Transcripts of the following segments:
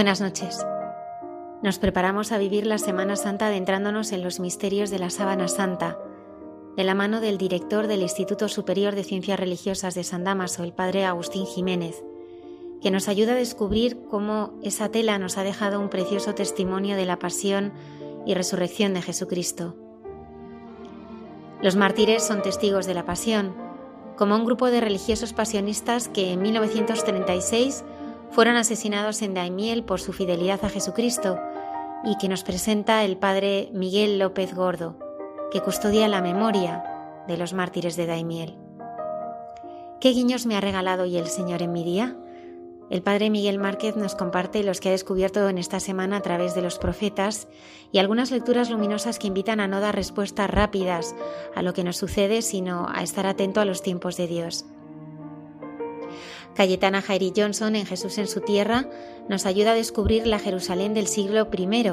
Buenas noches. Nos preparamos a vivir la Semana Santa adentrándonos en los misterios de la Sábana Santa, de la mano del director del Instituto Superior de Ciencias Religiosas de San Damaso, el padre Agustín Jiménez, que nos ayuda a descubrir cómo esa tela nos ha dejado un precioso testimonio de la pasión y resurrección de Jesucristo. Los mártires son testigos de la pasión, como un grupo de religiosos pasionistas que en 1936 fueron asesinados en Daimiel por su fidelidad a Jesucristo y que nos presenta el padre Miguel López Gordo, que custodia la memoria de los mártires de Daimiel. ¿Qué guiños me ha regalado hoy el Señor en mi día? El padre Miguel Márquez nos comparte los que ha descubierto en esta semana a través de los profetas y algunas lecturas luminosas que invitan a no dar respuestas rápidas a lo que nos sucede, sino a estar atento a los tiempos de Dios. Cayetana Jairi Johnson en Jesús en su tierra nos ayuda a descubrir la Jerusalén del siglo I,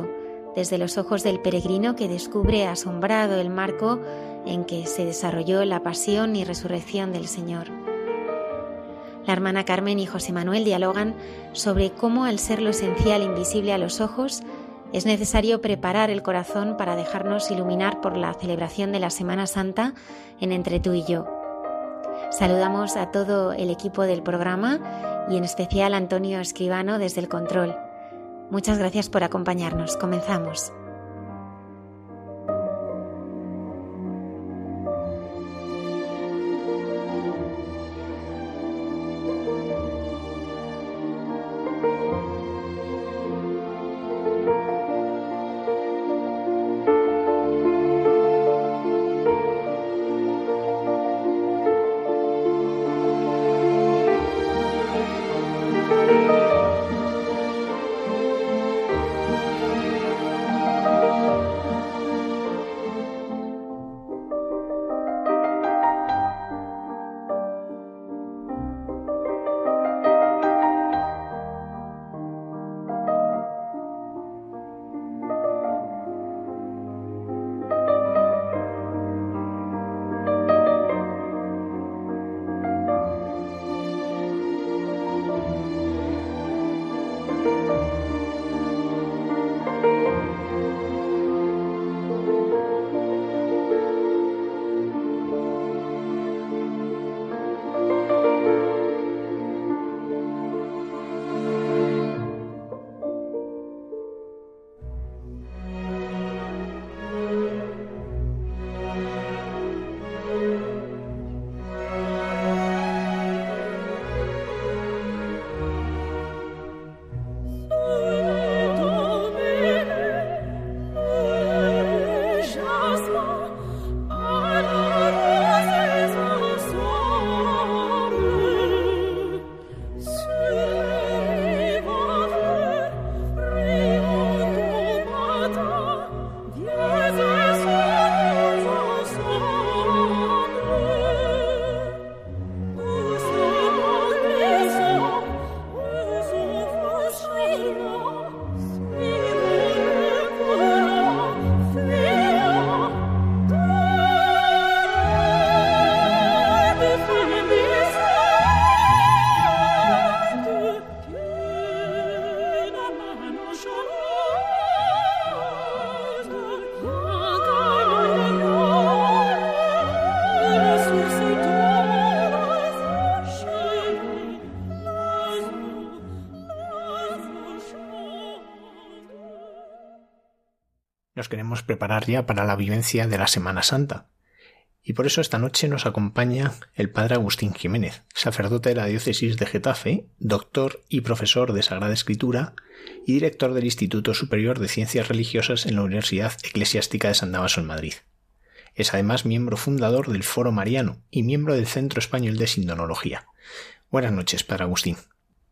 desde los ojos del peregrino que descubre asombrado el marco en que se desarrolló la pasión y resurrección del Señor. La hermana Carmen y José Manuel dialogan sobre cómo al ser lo esencial invisible a los ojos, es necesario preparar el corazón para dejarnos iluminar por la celebración de la Semana Santa en Entre tú y yo. Saludamos a todo el equipo del programa y en especial a Antonio Escribano desde el control. Muchas gracias por acompañarnos. Comenzamos. Queremos preparar ya para la vivencia de la Semana Santa. Y por eso esta noche nos acompaña el padre Agustín Jiménez, sacerdote de la diócesis de Getafe, doctor y profesor de Sagrada Escritura y director del Instituto Superior de Ciencias Religiosas en la Universidad Eclesiástica de San Damaso en Madrid. Es además miembro fundador del Foro Mariano y miembro del Centro Español de Sindonología. Buenas noches, Padre Agustín.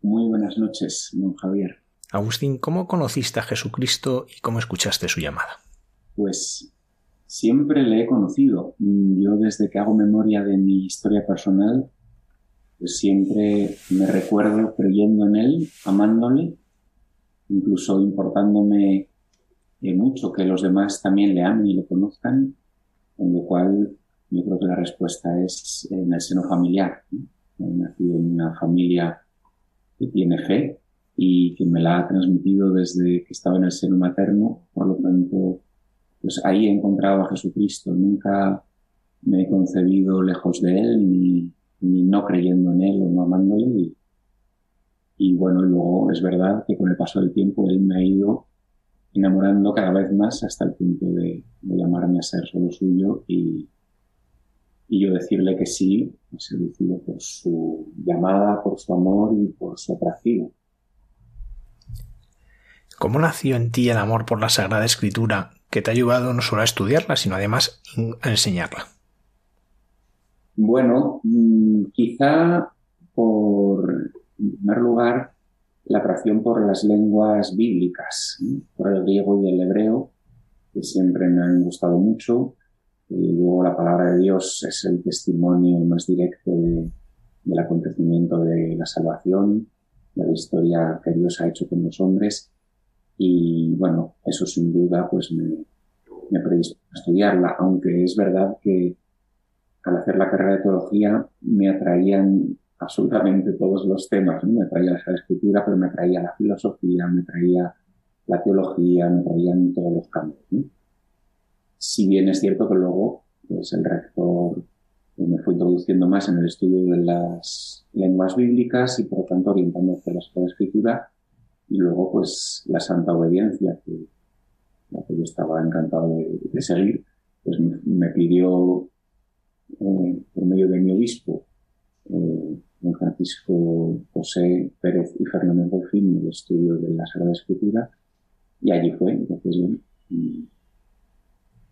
Muy buenas noches, don Javier. Agustín, ¿cómo conociste a Jesucristo y cómo escuchaste su llamada? Pues siempre le he conocido. Yo desde que hago memoria de mi historia personal, pues siempre me recuerdo creyendo en Él, amándole, incluso importándome eh, mucho que los demás también le amen y le conozcan, con lo cual yo creo que la respuesta es en el seno familiar. He nacido en una familia que tiene fe y que me la ha transmitido desde que estaba en el seno materno, por lo tanto pues ahí he encontrado a Jesucristo. Nunca me he concebido lejos de Él, ni, no creyendo en Él o no amándole. Y, bueno, luego es verdad que con el paso del tiempo Él me ha ido enamorando cada vez más hasta el punto de, llamarme a ser solo suyo y, y yo decirle que sí, seducido por su llamada, por su amor y por su atractivo. ¿Cómo nació en ti el amor por la Sagrada Escritura que te ha ayudado no solo a estudiarla, sino además a enseñarla? Bueno, mm, quizá por, en primer lugar, la atracción por las lenguas bíblicas, por el griego y el hebreo, que siempre me han gustado mucho. Y luego la palabra de Dios es el testimonio más directo del acontecimiento de la salvación, de la historia que Dios ha hecho con los hombres. Y bueno, eso sin duda pues me, me predispuso a estudiarla, aunque es verdad que al hacer la carrera de teología me atraían absolutamente todos los temas, me atraía la escritura, pero me atraía la filosofía, me atraía la teología, me atraían todos los campos. Si bien es cierto que luego pues, el rector me fue introduciendo más en el estudio de las lenguas bíblicas y por lo tanto orientando hacia la escritura y luego pues la santa obediencia que, que yo estaba encantado de, seguir, pues me, pidió eh, por medio de mi obispo eh, don Francisco José Pérez y Fernando Porfín el estudio de la Sagrada Escritura y allí fue, entonces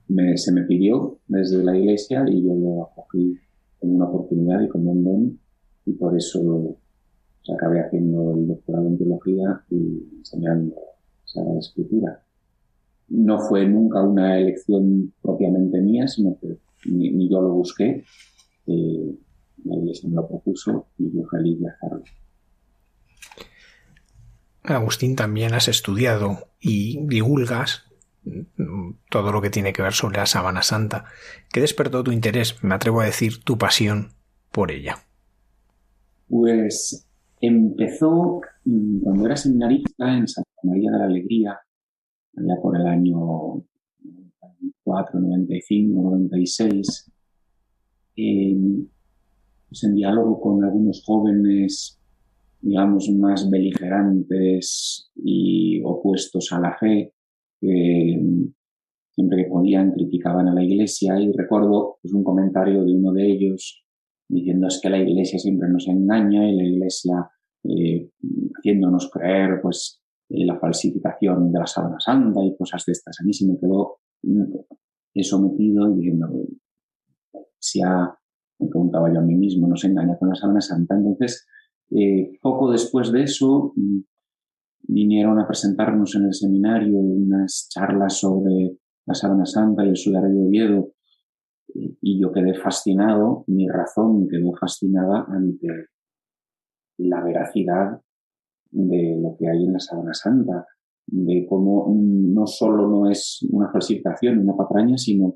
me, se me pidió desde la iglesia y yo lo acogí como una oportunidad y como un don y por eso pues, acabé haciendo el doctorado en teología y enseñando Sagrada Escritura. No fue nunca una elección propiamente mía, sino que ni, yo lo busqué, eh, la iglesia me lo propuso y yo feliz de hacerlo. Agustín, también has estudiado y divulgas todo lo que tiene que ver sobre la sábana santa. ¿Qué despertó tu interés, me atrevo a decir, tu pasión por ella? Pues empezó mm, cuando era seminarista en Santa María de la Alegría, allá por el año 94, 95, 96, pues en diálogo con algunos jóvenes, digamos, más beligerantes y opuestos a la fe, que siempre que podían criticaban a la iglesia. Y recuerdo pues, un comentario de uno de ellos diciendo es que la iglesia siempre nos engaña y la iglesia eh, haciéndonos creer pues la falsificación de la sábana santa y cosas de estas. A mí se me quedó eso metido y diciendo, si ha, me preguntaba yo a mí mismo, nos engaña con la sábana santa. Entonces, eh, poco después de eso, mm, vinieron a presentarnos en el seminario unas charlas sobre la sábana santa y el sudario de Oviedo y yo quedé fascinado, mi razón quedó fascinada ante la veracidad de lo que hay en la Sábana Santa, de cómo no solo no es una falsificación, una patraña, sino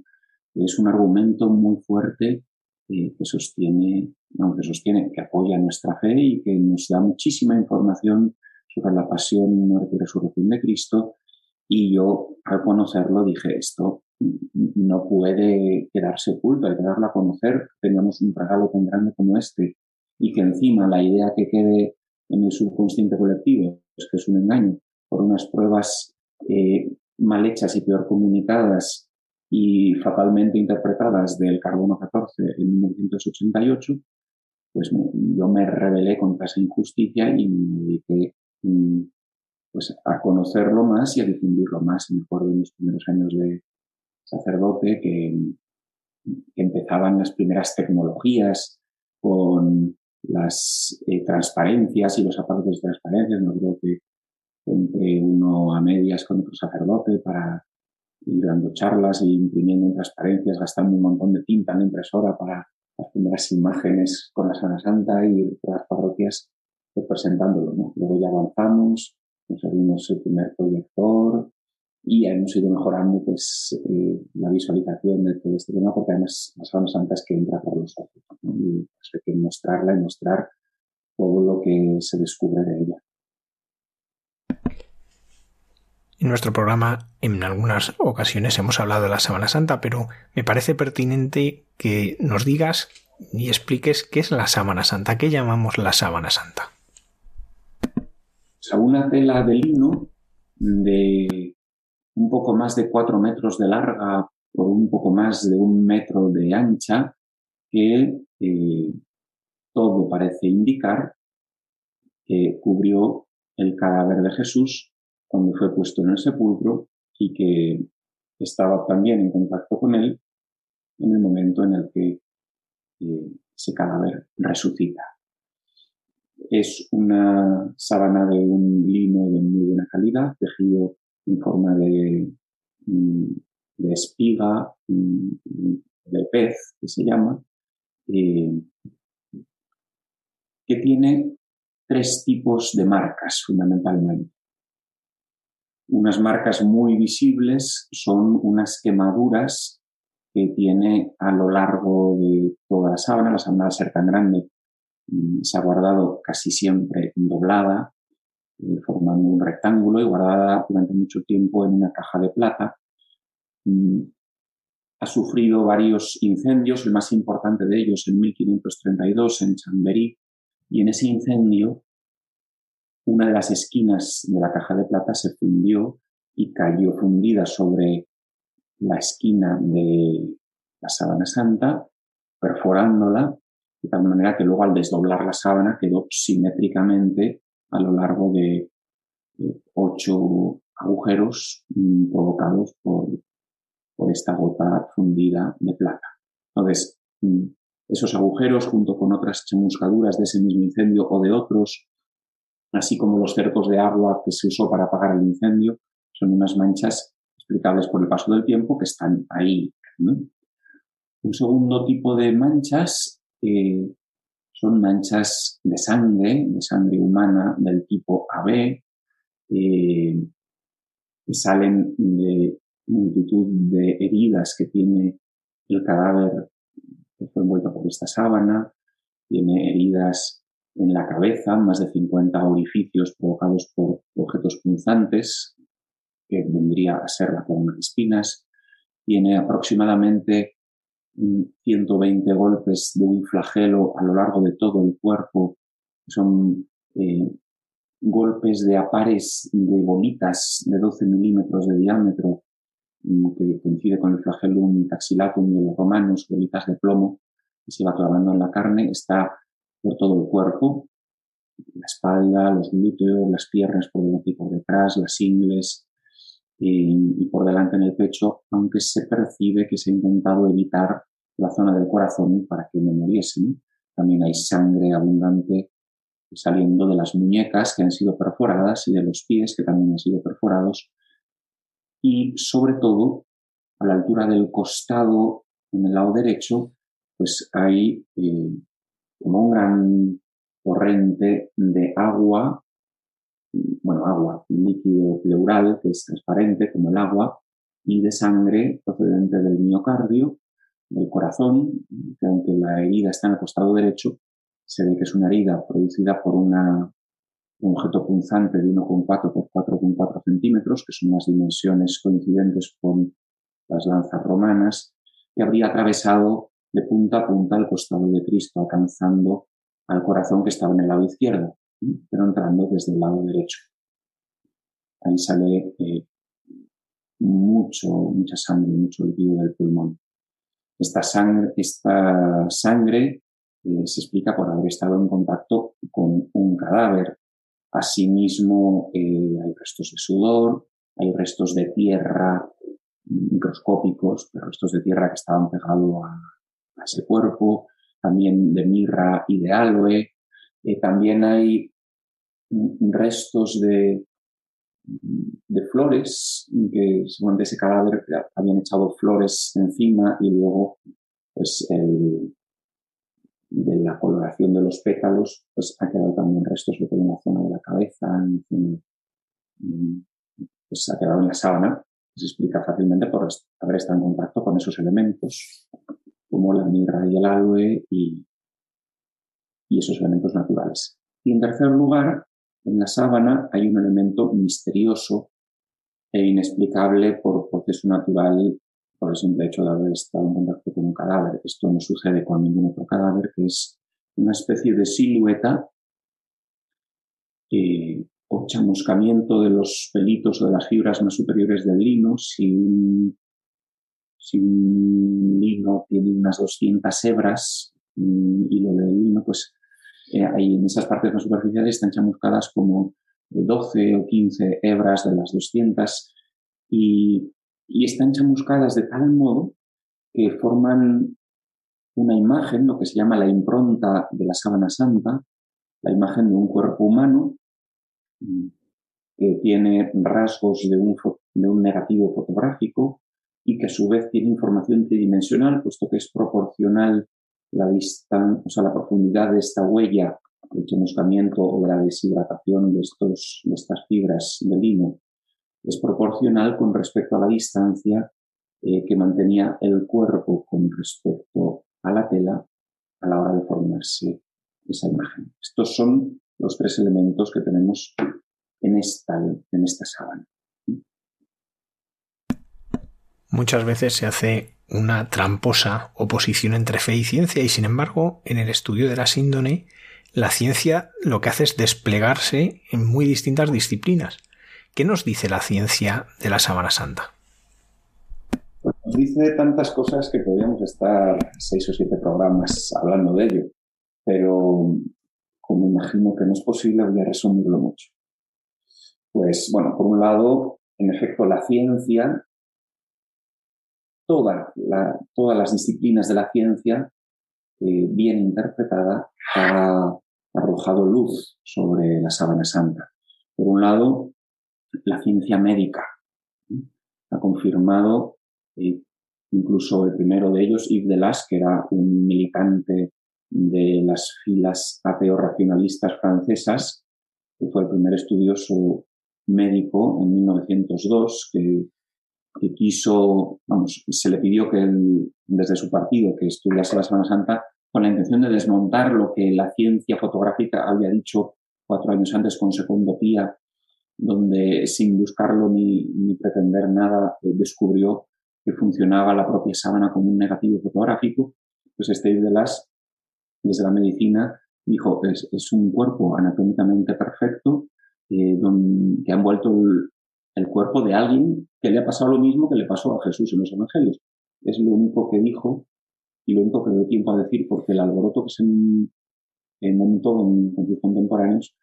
es un argumento muy fuerte eh, que sostiene, no, que sostiene, que apoya nuestra fe y que nos da muchísima información sobre la pasión, muerte y resurrección de Cristo. Y yo, al conocerlo, dije, esto no puede quedarse oculto, hay que darlo a conocer. Teníamos un regalo tan grande como este y que encima la idea que quede en el subconsciente colectivo, es que es un engaño, por unas pruebas eh, mal hechas y peor comunicadas y fatalmente interpretadas del carbono 14 en 1988, pues yo me rebelé contra esa injusticia y me dediqué mm, pues, a conocerlo más y a difundirlo más. Me acuerdo en mis primeros años de sacerdote que, empezaban las primeras tecnologías con las eh, transparencias y los aparatos de transparencia. No creo que compré uno a medias con otro sacerdote para ir dando charlas y imprimiendo transparencias, gastando un montón de tinta en la impresora para las primeras imágenes con la Sana Santa y las parroquias representándolo. ¿no? Luego ya avanzamos, conseguimos el primer proyector y hemos ido mejorando pues, eh, la visualización de todo este tema porque además la Sana Santa es que entra por los ojos y pues, hay que mostrarla y mostrar todo lo que se descubre de ella. En nuestro programa en algunas ocasiones hemos hablado de la Sábana Santa, pero me parece pertinente que nos digas y expliques qué es la Sábana Santa, qué llamamos la Sábana Santa. O sea, una tela de lino de un poco más de cuatro metros de larga por un poco más de un metro de ancha que eh, todo parece indicar que cubrió el cadáver de Jesús cuando fue puesto en el sepulcro y que estaba también en contacto con él en el momento en el que eh, ese cadáver resucita. Es una sábana de un lino de muy buena calidad, tejido en forma de, mm, de espiga, mm, de pez, que se llama, eh, que tiene tres tipos de marcas fundamentalmente. Unas marcas muy visibles son unas quemaduras que tiene a lo largo de toda la sábana. La sábana, al ser tan grande, mm, se ha guardado casi siempre doblada, formando un rectángulo y guardada durante mucho tiempo en una caja de plata. Mm, ha sufrido varios incendios, el más importante de ellos en 1532 en Chamberí, y en ese incendio una de las esquinas de la caja de plata se fundió y cayó fundida sobre la esquina de la sábana santa, perforándola, de tal manera que luego al desdoblar la sábana quedó simétricamente a lo largo de, ocho agujeros mm, provocados por, por esta gota fundida de plata. Entonces, mm, esos agujeros, junto con otras chamuscaduras de ese mismo incendio o de otros, así como los cercos de agua que se usó para apagar el incendio, son unas manchas explicables por el paso del tiempo que están ahí. Un segundo tipo de manchas eh, son manchas de sangre, de sangre humana del tipo AB, eh, que salen de multitud de heridas que tiene el cadáver que fue envuelto por esta sábana, tiene heridas en la cabeza, más de 50 orificios provocados por objetos punzantes, que vendría a ser la corona de espinas. Tiene aproximadamente 120 golpes de un flagelo a lo largo de todo el cuerpo. Son eh, golpes de apares de bolitas de 12 milímetros de diámetro, mm, que coincide con el flagellum taxilatum de los romanos, bolitas de plomo, que se va clavando en la carne. Está por todo el cuerpo, la espalda, los glúteos, las piernas por delante y por detrás, las ingles y, por delante en el pecho, aunque se percibe que se ha intentado evitar la zona del corazón para que no muriesen. También hay sangre abundante saliendo de las muñecas que han sido perforadas y de los pies que también han sido perforados. Y sobre todo, a la altura del costado, en el lado derecho, pues hay eh, como un gran corriente de agua, bueno, agua, líquido pleural que es transparente como el agua, y de sangre procedente del miocardio, del corazón, que aunque la herida está en el costado derecho, se ve que es una herida producida por un objeto punzante de 1,4 por 4,4 centímetros, que son las dimensiones coincidentes con las lanzas romanas, que habría atravesado de punta a punta al costado de Cristo, alcanzando al corazón que estaba en el lado izquierdo, pero entrando desde el lado derecho. Ahí sale eh, mucho, mucha sangre, mucho líquido del pulmón. Esta sangre, esta sangre eh, se explica por haber estado en contacto con un cadáver. Asimismo, eh, hay restos de sudor, hay restos de tierra microscópicos, restos de tierra que estaban pegados a, ese cuerpo, también de mirra y de aloe. Eh, también hay restos de, flores que según de ese cadáver habían echado flores encima y luego pues de la coloración de los pétalos pues ha quedado también restos de en la zona de la cabeza pues ha quedado en la sábana se explica fácilmente por haber estado en contacto con esos elementos como la mirra y el aloe y, y esos elementos naturales y en tercer lugar en la sábana hay un elemento misterioso e inexplicable por proceso natural por el simple hecho de haber estado en contacto con un cadáver. Esto no sucede con ningún otro cadáver, que es una especie de silueta eh, o chamuscamiento de los pelitos o de las fibras más superiores del lino. Si un, si un lino tiene unas 200 hebras, un hilo de lino, pues eh, en esas partes más superficiales están chamuscadas como 12 o 15 hebras de las 200 y, y están chamuscadas de tal modo que forman una imagen, lo que se llama la impronta de la sábana santa, la imagen de un cuerpo humano mm, que tiene rasgos de un, de un negativo fotográfico y que a su vez tiene información tridimensional, puesto que es proporcional la distancia, o sea, la profundidad de esta huella, el chamuscamiento o la deshidratación de, estos, de estas fibras de lino, es proporcional con respecto a la distancia eh, que mantenía el cuerpo con respecto a la tela a la hora de formarse esa imagen. Estos son los tres elementos que tenemos en esta, en esta sábana. Muchas veces se hace una tramposa oposición entre fe y ciencia y sin embargo en el estudio de la síndone la ciencia lo que hace es desplegarse en muy distintas disciplinas. ¿Qué nos dice la ciencia de la Sábana Santa? Nos dice tantas cosas que podríamos estar seis o siete programas hablando de ello, pero como imagino que no es posible, voy a resumirlo mucho. Pues bueno, por un lado, en efecto, la ciencia toda todas las disciplinas de la ciencia, eh, bien interpretada, ha arrojado luz sobre la sábana santa. Por un lado, la ciencia médica ha confirmado, eh, incluso el primero de ellos, Yves Delas, que era un militante de las filas ateo-racionalistas francesas, que fue el primer estudioso médico en 1902, que que quiso, vamos, se le pidió que él, desde su partido, que estudiase la Semana Santa con la intención de desmontar lo que la ciencia fotográfica había dicho cuatro años antes con Secondo Pía, donde sin buscarlo ni, ni pretender nada eh, descubrió que funcionaba la propia sábana como un negativo fotográfico. Pues este de las, desde la medicina, dijo, es, es un cuerpo anatómicamente perfecto, eh, que ha envuelto el, el cuerpo de alguien que le ha pasado lo mismo que le pasó a Jesús en los evangelios. Es lo único que dijo y lo único que dio tiempo a decir, porque el alboroto que se montó con, sus contemporáneos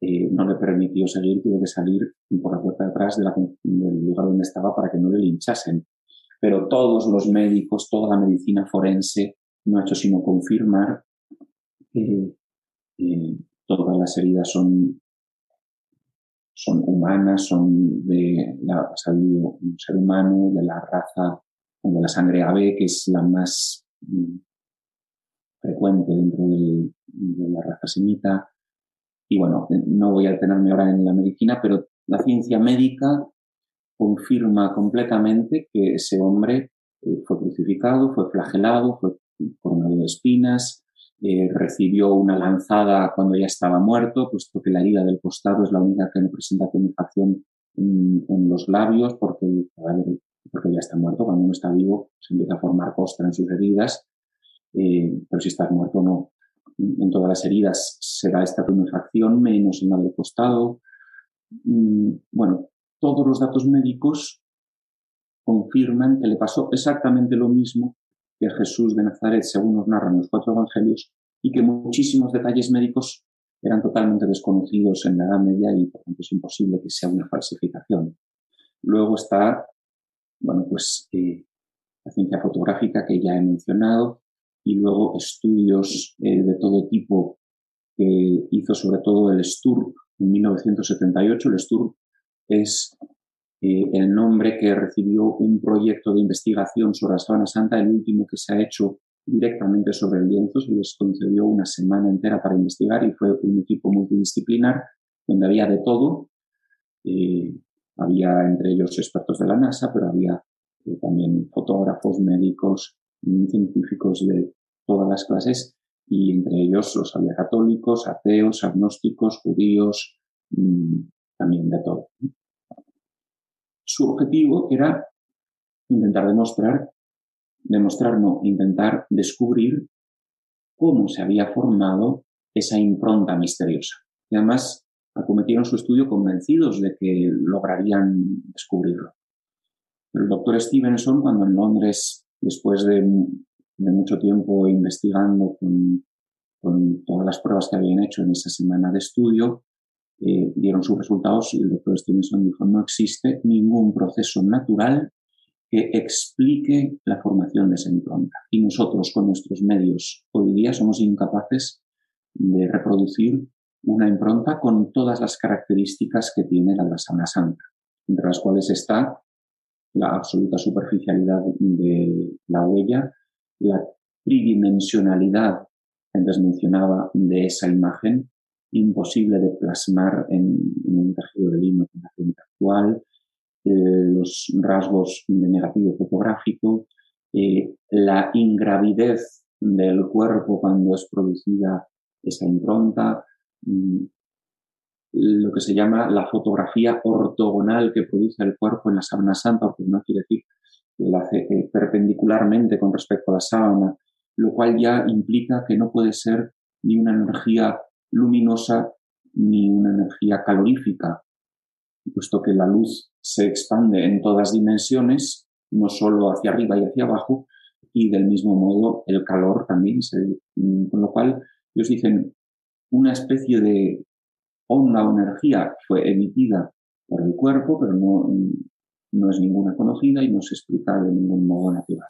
eh, no le permitió seguir, tuvo que salir por la puerta de atrás del lugar donde estaba para que no le linchasen. Pero todos los médicos, toda la medicina forense no ha hecho sino confirmar que eh, todas las heridas son son humanas, son de la, un ser humano de la raza, de la sangre ave, que es la más mm, frecuente dentro de la raza semita. Y bueno, no voy a detenerme ahora en la medicina, pero la ciencia médica confirma completamente que ese hombre eh, fue crucificado, fue flagelado, fue coronado de espinas, eh, recibió una lanzada cuando ya estaba muerto, puesto que la herida del costado es la única que no presenta tumefacción en, en, los labios, porque, porque ya está muerto. Cuando uno está vivo, se empieza a formar costra en sus heridas, eh, pero si estás muerto, no. En todas las heridas se da esta tumefacción, menos en la del costado. Mm, bueno, todos los datos médicos confirman que le pasó exactamente lo mismo que Jesús de Nazaret, según nos narran los cuatro evangelios, y que muchísimos detalles médicos eran totalmente desconocidos en la Edad Media y por tanto es imposible que sea una falsificación. Luego está, bueno, pues eh, la ciencia fotográfica que ya he mencionado y luego estudios eh, de todo tipo que hizo sobre todo el STURP en 1978. El STURP es eh, el nombre que recibió un proyecto de investigación sobre la Sabana Santa, el último que se ha hecho directamente sobre el lienzo. Se les concedió una semana entera para investigar y fue un equipo multidisciplinar donde había de todo. Eh, había entre ellos expertos de la NASA, pero había eh, también fotógrafos, médicos, científicos de todas las clases y entre ellos los había católicos, ateos, agnósticos, judíos, mm, también de todo. Su objetivo era intentar demostrar, demostrar no, intentar descubrir cómo se había formado esa impronta misteriosa. Y además acometieron su estudio convencidos de que lograrían descubrirlo. el doctor Stevenson, cuando en Londres, después de, mucho tiempo investigando con, con, todas las pruebas que habían hecho en esa semana de estudio, dieron sus resultados y el doctor Stevenson dijo, no existe ningún proceso natural que explique la formación de esa impronta. Y nosotros con nuestros medios hoy día somos incapaces de reproducir una impronta con todas las características que tiene la la Santa, entre las cuales está la absoluta superficialidad de la huella, la tridimensionalidad, antes mencionaba, de esa imagen, imposible de plasmar en, un tejido de lino con la técnica actual, eh, los rasgos de negativo fotográfico, eh, la ingravidez del cuerpo cuando es producida esa impronta, mm, lo que se llama la fotografía ortogonal que produce el cuerpo en la sábana santa, no quiere decir que la hace eh, perpendicularmente con respecto a la sábana, lo cual ya implica que no puede ser ni una energía luminosa ni una energía calorífica, puesto que la luz se expande en todas dimensiones, no solo hacia arriba y hacia abajo, y del mismo modo el calor también se, con lo cual ellos dicen una especie de onda o energía fue emitida por el cuerpo, pero no, no es ninguna conocida y no se explica de ningún modo natural.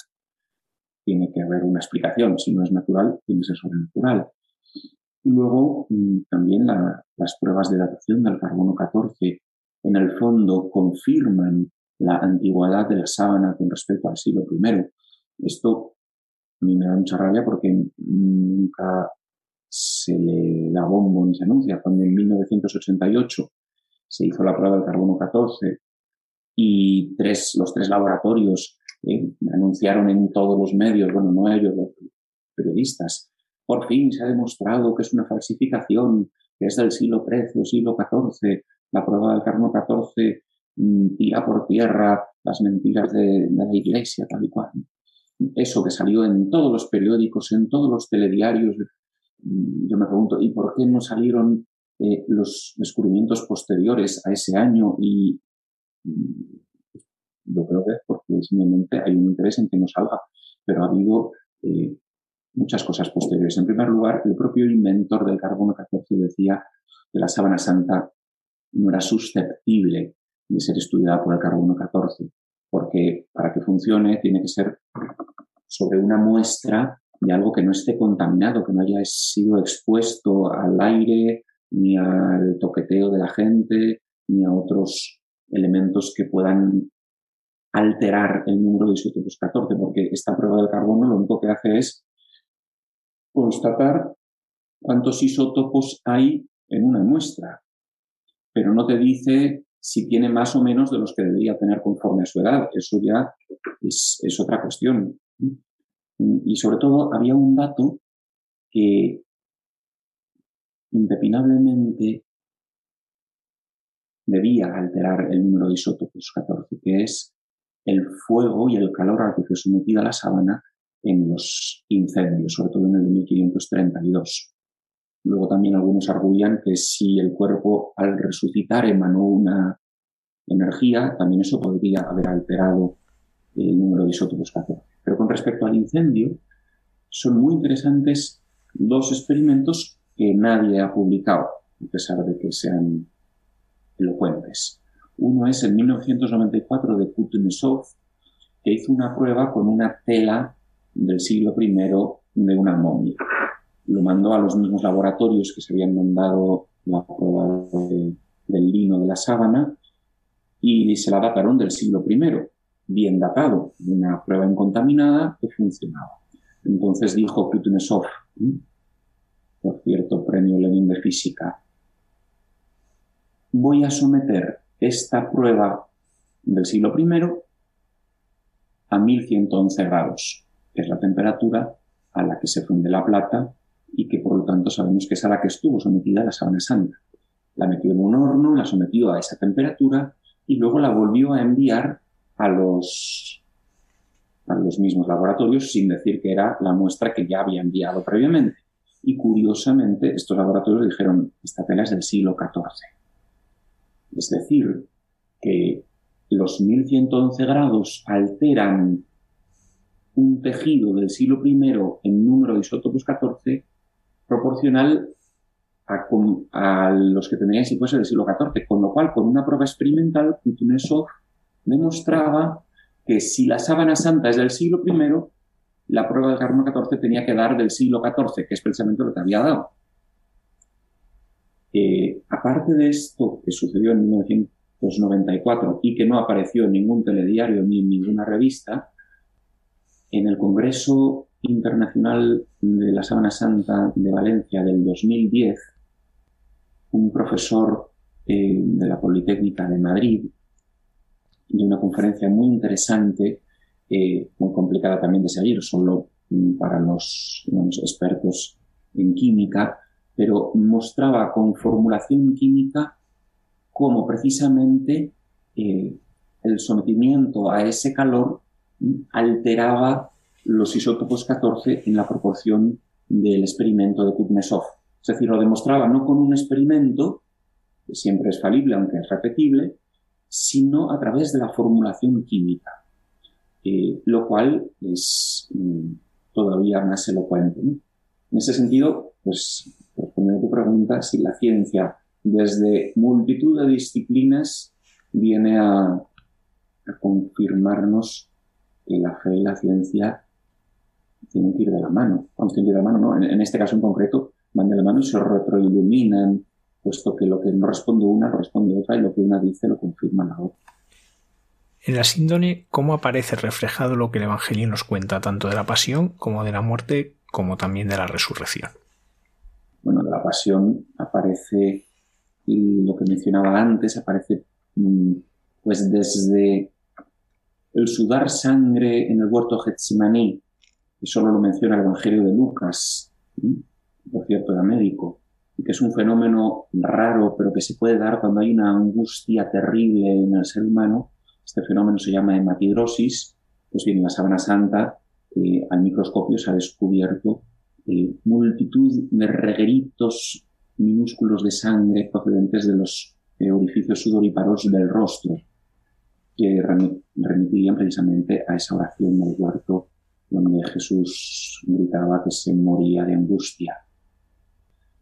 Tiene que haber una explicación. Si no es natural, tiene que ser sobrenatural. Y luego mm, también las pruebas de datación del carbono 14 en el fondo confirman la antigüedad de la sábana con respecto al siglo I. Esto a mí me da mucha rabia porque nunca se le da bombo ni se anuncia. Cuando en 1988 se hizo la prueba del carbono 14 y tres, los tres laboratorios eh, anunciaron en todos los medios, bueno, no ellos, los periodistas, por fin se ha demostrado que es una falsificación, que es del siglo XIII o siglo XIV. La prueba del carbono 14 mm, tira por tierra las mentiras de, la Iglesia, tal y cual. Eso que salió en todos los periódicos, en todos los telediarios. Mm, yo me pregunto, ¿y por qué no salieron eh, los descubrimientos posteriores a ese año? Y mm, yo creo que es porque simplemente hay un interés en que no salga. Pero ha habido eh, muchas cosas posteriores. En primer lugar, el propio inventor del carbono 14 decía que la sábana santa no era susceptible de ser estudiada por el carbono 14, porque para que funcione tiene que ser sobre una muestra de algo que no esté contaminado, que no haya sido expuesto al aire, ni al toqueteo de la gente, ni a otros elementos que puedan alterar el número de isótopos 14, porque esta prueba del carbono lo único que hace es constatar cuántos isótopos hay en una muestra, pero no te dice si tiene más o menos de los que debería tener conforme a su edad. Eso ya es, otra cuestión. Y sobre todo había un dato que impepinablemente debía alterar el número de isótopos 14, que es el fuego y el calor al que fue sometida la sábana en los incendios, sobre todo en el de 1532. Luego también algunos arguían que si el cuerpo al resucitar emanó una energía, también eso podría haber alterado el número de isótopos 14. Pero con respecto al incendio, son muy interesantes dos experimentos que nadie ha publicado, a pesar de que sean elocuentes. Uno es en 1994 de Kutunesov, que hizo una prueba con una tela del siglo I de una momia. Lo mandó a los mismos laboratorios que se habían mandado la prueba del lino de la sábana y se la dataron del siglo I, bien datado, una prueba incontaminada que funcionaba. Entonces dijo Kutunesov, por cierto, premio Lenin de física, voy a someter esta prueba del siglo I a 1111 grados, que es la temperatura a la que se funde la plata y que por lo tanto sabemos que es a la que estuvo sometida la sábana santa. La metió en un horno, la sometió a esa temperatura y luego la volvió a enviar a los, a los mismos laboratorios sin decir que era la muestra que ya había enviado previamente. Y curiosamente, estos laboratorios dijeron, esta tela es del siglo XIV. Es decir, que los 1111 grados alteran un tejido del siglo I en número de isótopos 14 proporcional a, los que tendrían si fuese del siglo XIV, con lo cual, con una prueba experimental, Kutunesov demostraba que si la sábana santa es del siglo I, la prueba del carbono 14 tenía que dar del siglo XIV, que es precisamente lo que había dado. Eh, aparte de esto que sucedió en 1994 y que no apareció en ningún telediario ni en ninguna revista, en el Congreso Internacional de la Sábana Santa de Valencia del 2010, un profesor eh, de la Politécnica de Madrid, de una conferencia muy interesante, eh, muy complicada también de seguir, solo mm, para los expertos en química, pero mostraba con formulación química cómo precisamente eh, el sometimiento a ese calor alteraba los isótopos 14 en la proporción del experimento de Kuznetsov. Es decir, lo demostraba no con un experimento, que siempre es falible aunque es repetible, sino a través de la formulación química, eh, lo cual es mm, todavía más elocuente. En ese sentido, pues respondiendo a tu pregunta, si la ciencia desde multitud de disciplinas viene a, confirmarnos que la fe y la ciencia tienen que ir de la mano. Vamos, tienen que ir de la mano, ¿no? En, este caso en concreto, van de la mano y se retroiluminan, puesto que lo que no responde una, lo responde otra, y lo que una dice lo confirma la otra. En la síndone, ¿cómo aparece reflejado lo que el Evangelio nos cuenta, tanto de la pasión como de la muerte, como también de la resurrección? Bueno, de la pasión aparece lo que mencionaba antes, aparece mm, pues desde el sudar sangre en el huerto Getsemaní, que solo lo menciona el Evangelio de Lucas, por cierto, era médico, y que es un fenómeno raro, pero que se puede dar cuando hay una angustia terrible en el ser humano. Este fenómeno se llama hematidrosis, pues bien, en la sábana santa, eh, al microscopio se ha descubierto eh, multitud de regueritos minúsculos de sangre procedentes de los eh, orificios sudoríparos del rostro, que remitirían precisamente a esa oración del huerto donde Jesús gritaba que se moría de angustia.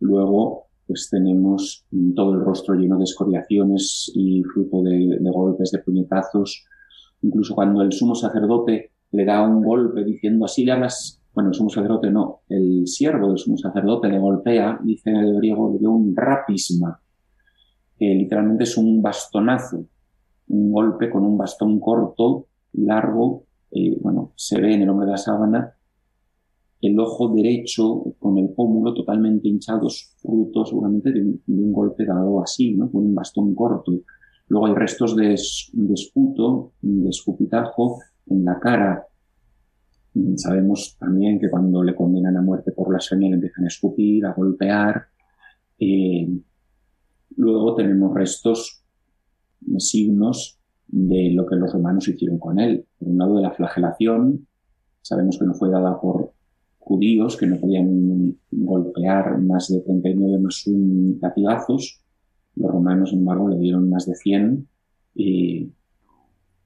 Luego, pues tenemos todo el rostro lleno de escoriaciones y fruto de, de golpes, de puñetazos. Incluso cuando el sumo sacerdote le da un golpe diciendo así le hablas bueno, el sumo sacerdote no, el siervo del sumo sacerdote le golpea, dice en el griego, le dio un rapisma, que literalmente es un bastonazo, un golpe con un bastón corto, largo, eh, bueno, se ve en el hombre de la sábana, el ojo derecho con el pómulo totalmente hinchado, fruto seguramente de un, golpe dado así, ¿no? Con un bastón corto. Luego hay restos de, de esputo, de escupitajo en la cara, Sabemos también que cuando le condenan a muerte por blasfemia le empiezan a escupir, a golpear. Eh, luego tenemos restos, signos de lo que los romanos hicieron con él. Por un lado de la flagelación, sabemos que no fue dada por judíos que no podían golpear más de 39 más un latigazos. Los romanos, sin embargo, le dieron más de 100 y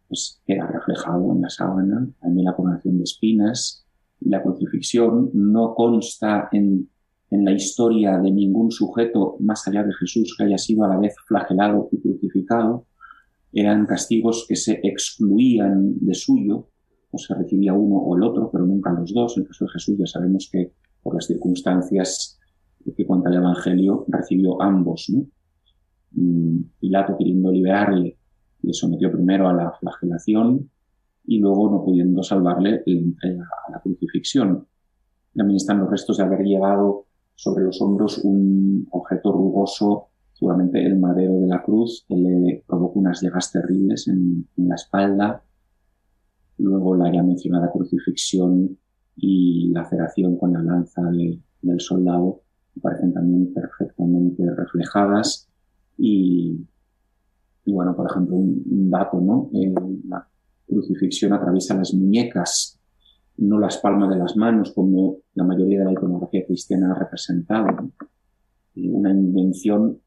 pues queda reflejado en la sábana, también la coronación de espinas, la crucifixión no consta en, en la historia de ningún sujeto más allá de Jesús que haya sido a la vez flagelado y crucificado, eran castigos que se excluían de suyo, o se recibía uno o el otro, pero nunca los dos. En el caso de Jesús ya sabemos que por las circunstancias que cuenta el Evangelio recibió ambos. Mm, Pilato queriendo liberarle le sometió primero a la flagelación y luego no pudiendo salvarle le entrega a la crucifixión. También están los restos de haber llevado sobre los hombros un objeto rugoso seguramente el madero de la cruz, que le provocó unas llagas terribles en, la espalda, luego la ya mencionada crucifixión y laceración con la lanza del soldado, parecen también perfectamente reflejadas y, bueno, por ejemplo, un, dato, ¿no? Eh, la crucifixión atraviesa las muñecas, no las palmas de las manos, como la mayoría de la iconografía cristiana ha representado. Una invención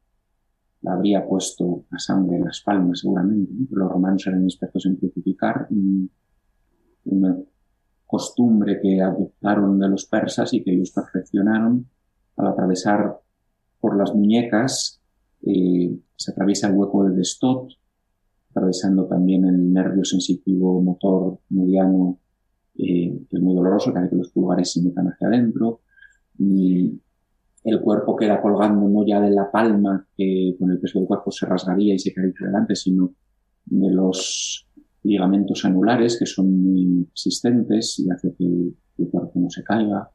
la habría puesto a sangre en las palmas seguramente. Los romanos eran expertos en crucificar una costumbre que adoptaron de los persas y que ellos perfeccionaron al atravesar por las muñecas eh, se atraviesa el hueco de Destot, atravesando también el nervio sensitivo motor mediano, eh, que es muy doloroso, que hace que los pulgares se metan hacia adentro. El cuerpo queda colgando no ya de la palma, que con el peso del cuerpo se rasgaría y se caería adelante, sino de los ligamentos anulares, que son muy persistentes y hace que el cuerpo no se caiga.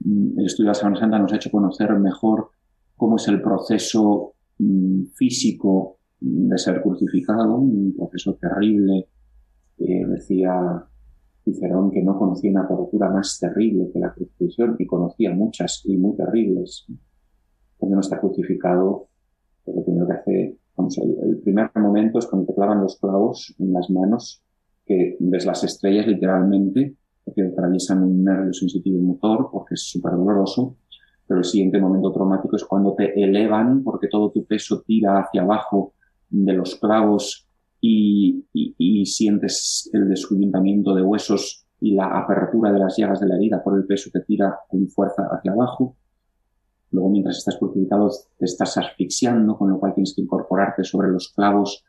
Mm, el estudio de la Semana Santa nos ha hecho conocer mejor cómo es el proceso mm, físico de ser crucificado, un proceso terrible. Eh, decía Cicerón que no conocía una tortura más terrible que la crucifixión y conocía muchas y muy terribles. Cuando no está crucificado, lo primero que hace, vamos, el, el primer momento es cuando te clavan los clavos en las manos, que ves las estrellas literalmente, porque atraviesan un nervio sensitivo motor, porque es súper doloroso, pero el siguiente momento traumático es cuando te elevan, porque todo tu peso tira hacia abajo de los clavos y, sientes el descubrimiento de huesos y la apertura de las llagas de la herida por el peso que tira con fuerza hacia abajo. Luego, mientras estás crucificado, te estás asfixiando, con lo cual tienes que incorporarte sobre los clavos,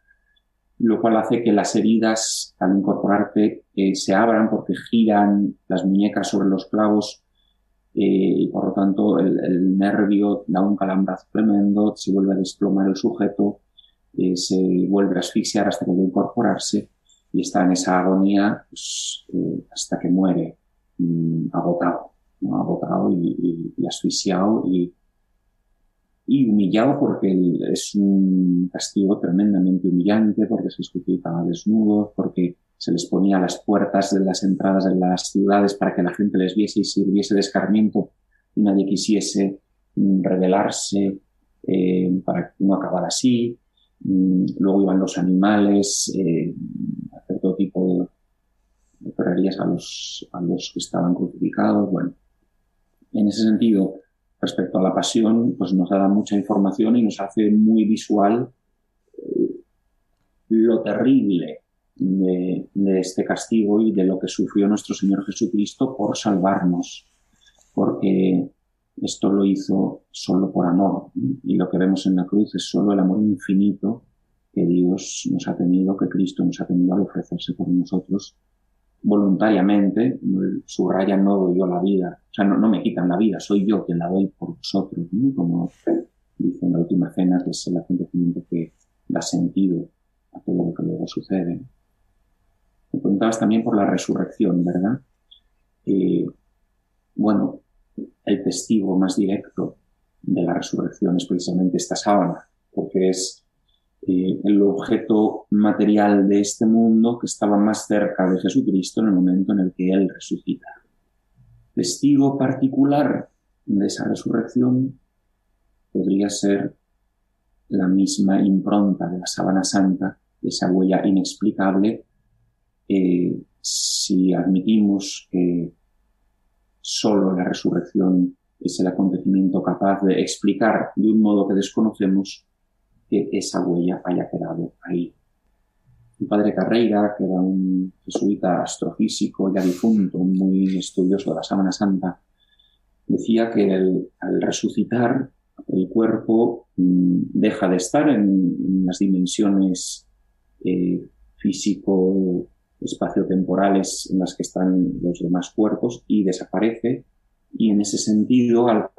lo cual hace que las heridas, al incorporarte, eh, se abran porque giran las muñecas sobre los clavos eh, y por lo tanto el, el, nervio da un calambrazo tremendo, se vuelve a desplomar el sujeto, eh, se vuelve a asfixiar hasta que vuelve a incorporarse y está en esa agonía pues, eh, hasta que muere mm, agotado, agotado y, asfixiado y, y, humillado porque es un castigo tremendamente humillante, porque se escupitaba desnudos, porque se les ponía a las puertas de las entradas de las ciudades para que la gente les viese y sirviese de escarmiento y nadie quisiese mm, rebelarse eh, para no acabara así. Mm, luego iban los animales, eh, hacer todo tipo de, de a los, a los que estaban crucificados. Bueno, en ese sentido, respecto a la pasión, pues nos da mucha información y nos hace muy visual eh, lo terrible de, de, este castigo y de lo que sufrió nuestro Señor Jesucristo por salvarnos. Porque esto lo hizo solo por amor. Y lo que vemos en la cruz es solo el amor infinito que Dios nos ha tenido, que Cristo nos ha tenido al ofrecerse por nosotros voluntariamente. Subraya, no doy yo la vida. O sea, no, no me quitan la vida, soy yo quien la doy por vosotros. Como dice en la última cena, que es el acontecimiento que da sentido a todo lo que luego sucede. Me preguntabas también por la resurrección, ¿verdad? Eh, bueno, el testigo más directo de la resurrección es precisamente esta sábana, porque es eh, el objeto material de este mundo que estaba más cerca de Jesucristo en el momento en el que Él resucita. Testigo particular de esa resurrección podría ser la misma impronta de la sábana santa, esa huella inexplicable, eh, si admitimos que Solo la resurrección es el acontecimiento capaz de explicar de un modo que desconocemos que esa huella haya quedado ahí. el padre Carreira, que era un jesuita astrofísico ya difunto, muy estudioso de la Sábana Santa, decía que al resucitar el cuerpo mm, deja de estar en, las dimensiones eh, físico espaciotemporales en las que están los demás cuerpos y desaparece. Y en ese sentido al,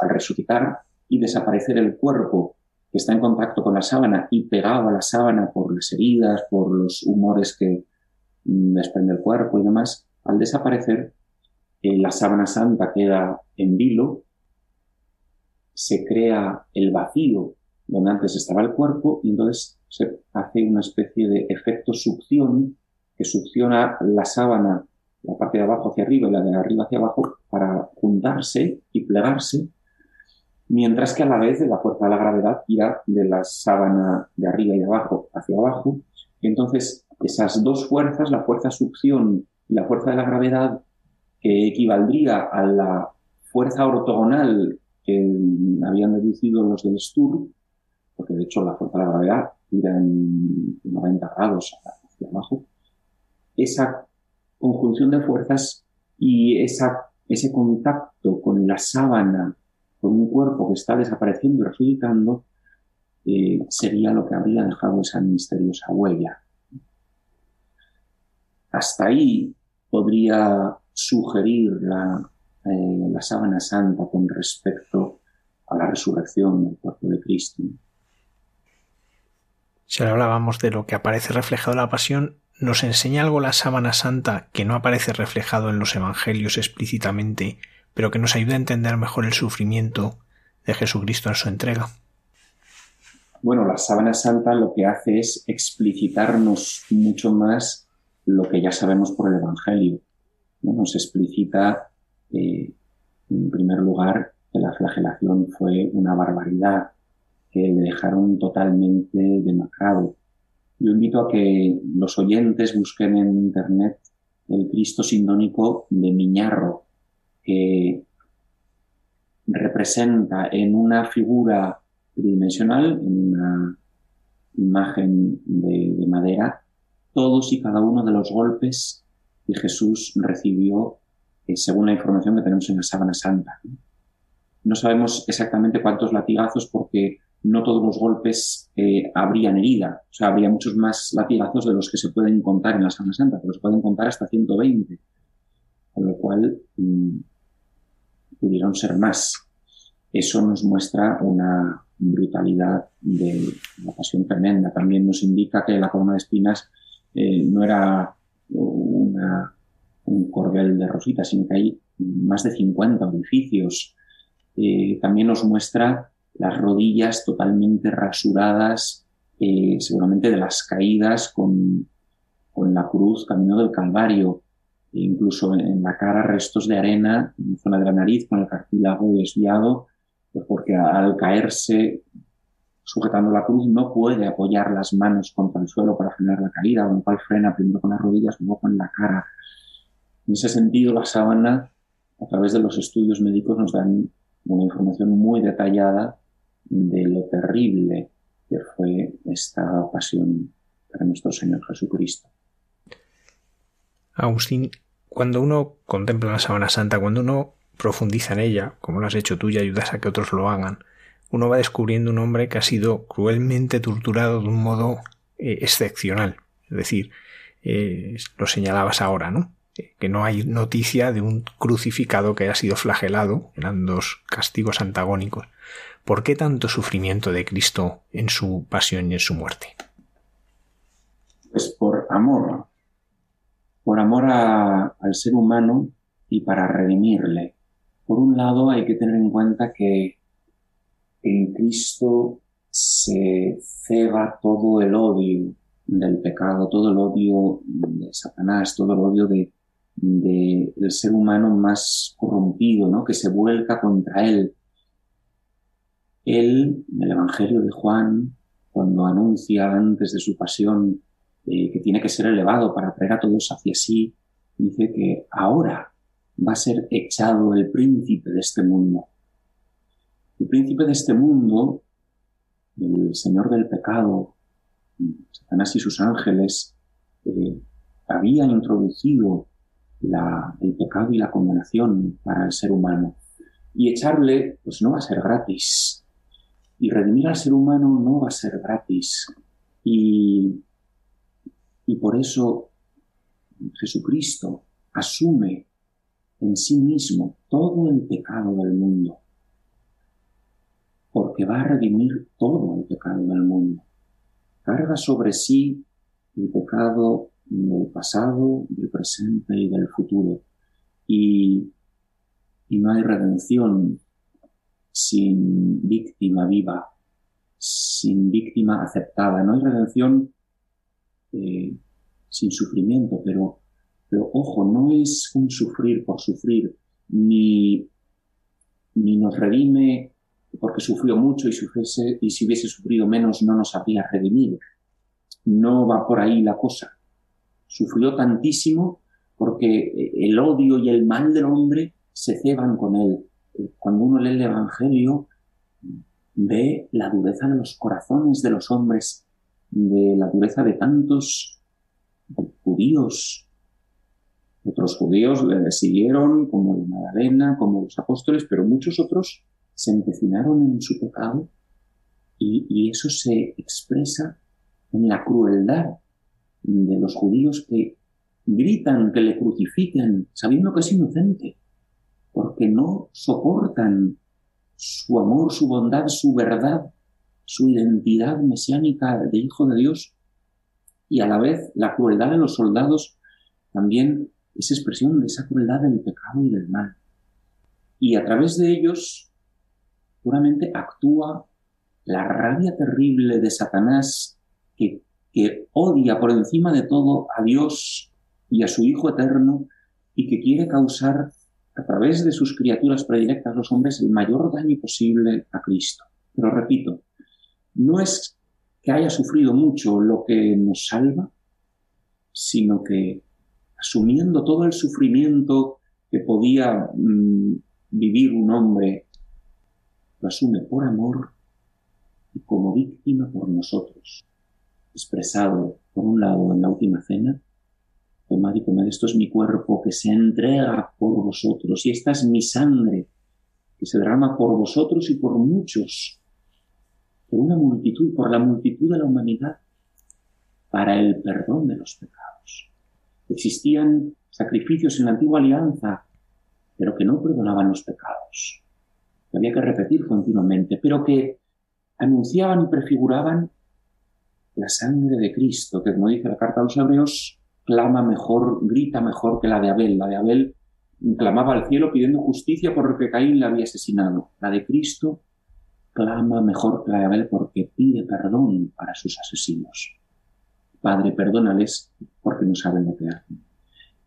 resucitar y desaparecer el cuerpo que está en contacto con la sábana y pegado a la sábana por las heridas, por los humores que mm, desprende el cuerpo y demás, al desaparecer, eh, la sábana santa queda en vilo, se crea el vacío donde antes estaba el cuerpo y entonces se hace una especie de efecto succión que succiona la sábana, la parte de abajo hacia arriba y la de arriba hacia abajo para juntarse y plegarse mientras que a la vez la fuerza de la gravedad irá de la sábana de arriba y de abajo hacia abajo. Entonces esas dos fuerzas, la fuerza succión y la fuerza de la gravedad, que equivaldría a la fuerza ortogonal que habían deducido los del Sturm, porque de hecho la fuerza de la gravedad en 90 grados hacia abajo, esa conjunción de fuerzas y esa, ese contacto con la sábana con un cuerpo que está desapareciendo y resucitando, eh, sería lo que habría dejado esa misteriosa huella. Hasta ahí podría sugerir la, eh, la sábana santa con respecto a la resurrección del cuerpo de Cristo. Si hablábamos de lo que aparece reflejado en la pasión, ¿nos enseña algo la sábana santa que no aparece reflejado en los evangelios explícitamente pero que nos ayude a entender mejor el sufrimiento de Jesucristo en su entrega. Bueno, la sábana santa lo que hace es explicitarnos mucho más lo que ya sabemos por el Evangelio. Nos explicita, eh, en primer lugar, que la flagelación fue una barbaridad, que le dejaron totalmente demacrado. Yo invito a que los oyentes busquen en Internet el Cristo sindónico de Miñarro, que representa en una figura tridimensional, en una imagen de, madera, todos y cada uno de los golpes que Jesús recibió eh, según la información que tenemos en la sábana santa. No sabemos exactamente cuántos latigazos porque no todos los golpes eh, habrían herida. O sea, habría muchos más latigazos de los que se pueden contar en la sábana santa, pero se pueden contar hasta 120. Con lo cual, mm, pudieron ser más. Eso nos muestra una brutalidad de la pasión tremenda. También nos indica que la corona de espinas eh, no era un cordel de rositas, sino que hay más de 50 orificios. Eh, también nos muestra las rodillas totalmente rasuradas, eh, seguramente de las caídas con, con la cruz camino del Calvario incluso en la cara restos de arena en zona de la nariz con el cartílago desviado, pues porque al caerse sujetando la cruz no puede apoyar las manos contra el suelo para frenar la caída, con lo cual frena primero con las rodillas, luego con la cara. En ese sentido, la sábana, a través de los estudios médicos, nos dan una información muy detallada de lo terrible que fue esta pasión para nuestro Señor Jesucristo. Agustín, cuando uno contempla la Sábana Santa, cuando uno profundiza en ella, como lo has hecho tú y ayudas a que otros lo hagan, uno va descubriendo un hombre que ha sido cruelmente torturado de un modo eh, excepcional. Es decir, eh, lo señalabas ahora, ¿no? Eh, que no hay noticia de un crucificado que haya sido flagelado, eran dos castigos antagónicos. ¿Por qué tanto sufrimiento de Cristo en su pasión y en su muerte? Pues por amor, por amor al ser humano y para redimirle. Por un lado, hay que tener en cuenta que en Cristo se ceba todo el odio del pecado, todo el odio de Satanás, todo el odio de, del ser humano más corrompido, ¿no? que se vuelca contra él. Él, en el Evangelio de Juan, cuando anuncia antes de su pasión eh, que tiene que ser elevado para traer a todos hacia sí, dice que ahora va a ser echado el príncipe de este mundo. El príncipe de este mundo, el señor del pecado, Satanás y sus ángeles eh, habían introducido el pecado y la condenación para el ser humano. Y echarle, pues no va a ser gratis. Y redimir al ser humano no va a ser gratis. Y, y por eso Jesucristo asume en sí mismo todo el pecado del mundo. Porque va a redimir todo el pecado del mundo. Carga sobre sí el pecado del pasado, del presente y del futuro. Y, y no hay redención sin víctima viva, sin víctima aceptada. No hay redención eh, sin sufrimiento, pero, pero ojo, no es un sufrir por sufrir, ni, ni nos redime porque sufrió mucho y, sufriese, y si hubiese sufrido menos no nos habría redimido. No va por ahí la cosa sufrió tantísimo porque el odio y el mal del hombre se ceban con él. Cuando uno lee el Evangelio, ve la dureza de los corazones de los hombres, de la dureza de tantos judíos. Otros judíos le siguieron, como la Magdalena, como los apóstoles, pero muchos otros se empecinaron en su pecado y, y eso se expresa en la crueldad de los judíos que gritan que le crucifiquen sabiendo que es inocente, porque no soportan su amor, su bondad, su verdad, su identidad mesiánica de hijo de Dios y a la vez la crueldad de los soldados también es expresión de esa crueldad del pecado y del mal. Y a través de ellos puramente actúa la rabia terrible de Satanás que que odia por encima de todo a Dios y a su Hijo eterno y que quiere causar a través de sus criaturas predilectas los hombres el mayor daño posible a Cristo. Pero repito, no es que haya sufrido mucho lo que nos salva, sino que asumiendo todo el sufrimiento que podía mm, vivir un hombre, lo asume por amor y como víctima por nosotros expresado, por un lado, en la última cena, tomad y comed, esto es mi cuerpo que se entrega por vosotros, y esta es mi sangre que se derrama por vosotros y por muchos, por una multitud, por la multitud de la humanidad, para el perdón de los pecados. Existían sacrificios en la antigua alianza, pero que no perdonaban los pecados, que había que repetir continuamente, pero que anunciaban y prefiguraban la sangre de Cristo, que como dice la carta a los hebreos, clama mejor, grita mejor que la de Abel. La de Abel clamaba al cielo pidiendo justicia por lo que Caín le había asesinado. La de Cristo clama mejor que la de Abel porque pide perdón para sus asesinos. Padre, perdónales porque no saben lo que hacen.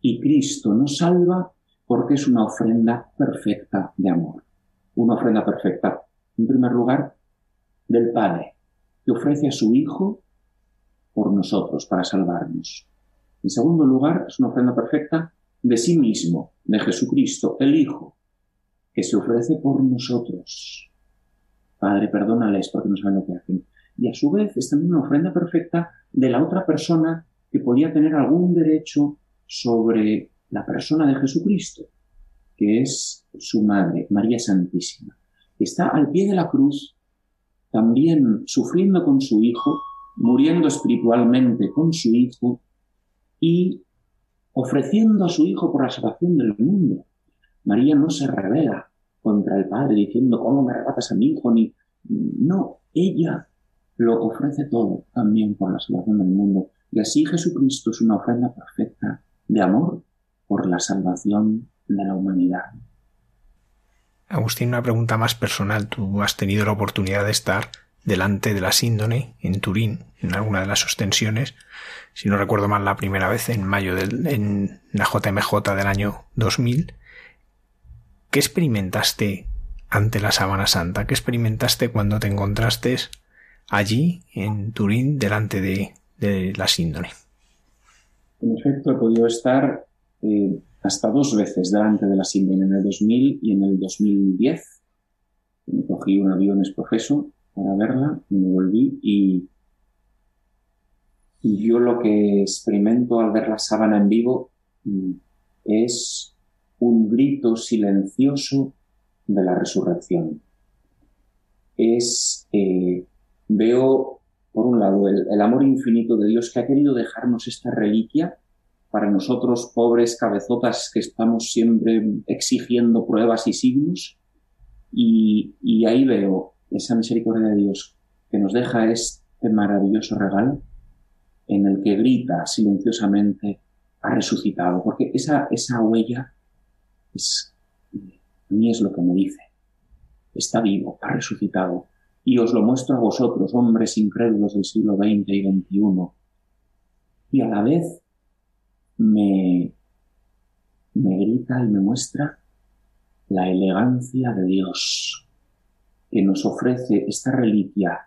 Y Cristo nos salva porque es una ofrenda perfecta de amor. Una ofrenda perfecta, en primer lugar, del Padre, que ofrece a su Hijo por nosotros, para salvarnos. En segundo lugar, es una ofrenda perfecta de sí mismo, de Jesucristo, el Hijo, que se ofrece por nosotros. Padre, perdónales porque no saben lo que hacen. Y a su vez es también una ofrenda perfecta de la otra persona que podía tener algún derecho sobre la persona de Jesucristo, que es su madre, María Santísima, que está al pie de la cruz, también sufriendo con su Hijo, muriendo espiritualmente con su Hijo y ofreciendo a su Hijo por la salvación del mundo. María no se revela contra el Padre diciendo, ¿cómo me arrebatas a mi Hijo? Ni... No, ella lo ofrece todo también por la salvación del mundo. Y así Jesucristo es una ofrenda perfecta de amor por la salvación de la humanidad. Agustín, una pregunta más personal. Tú has tenido la oportunidad de estar delante de la síndone en Turín, en alguna de las ostensiones, si no recuerdo mal la primera vez, en mayo del, en la JMJ del año 2000. ¿Qué experimentaste ante la Sábana Santa? ¿Qué experimentaste cuando te encontraste allí en Turín delante de, la síndone? En efecto, he podido estar eh, hasta dos veces delante de la síndone, en el 2000 y en el 2010. Me cogí un avión profeso para verla me volví y, yo lo que experimento al ver la sábana en vivo mm, es un grito silencioso de la resurrección. Es, eh, veo, por un lado, el, amor infinito de Dios que ha querido dejarnos esta reliquia para nosotros, pobres cabezotas que estamos siempre exigiendo pruebas y signos. Y, y ahí veo esa misericordia de Dios que nos deja este maravilloso regalo en el que grita silenciosamente, ha resucitado, porque esa, esa huella es, a mí es lo que me dice, está vivo, ha resucitado, y os lo muestro a vosotros, hombres incrédulos del siglo XX y XXI, y a la vez me, me grita y me muestra la elegancia de Dios que nos ofrece esta reliquia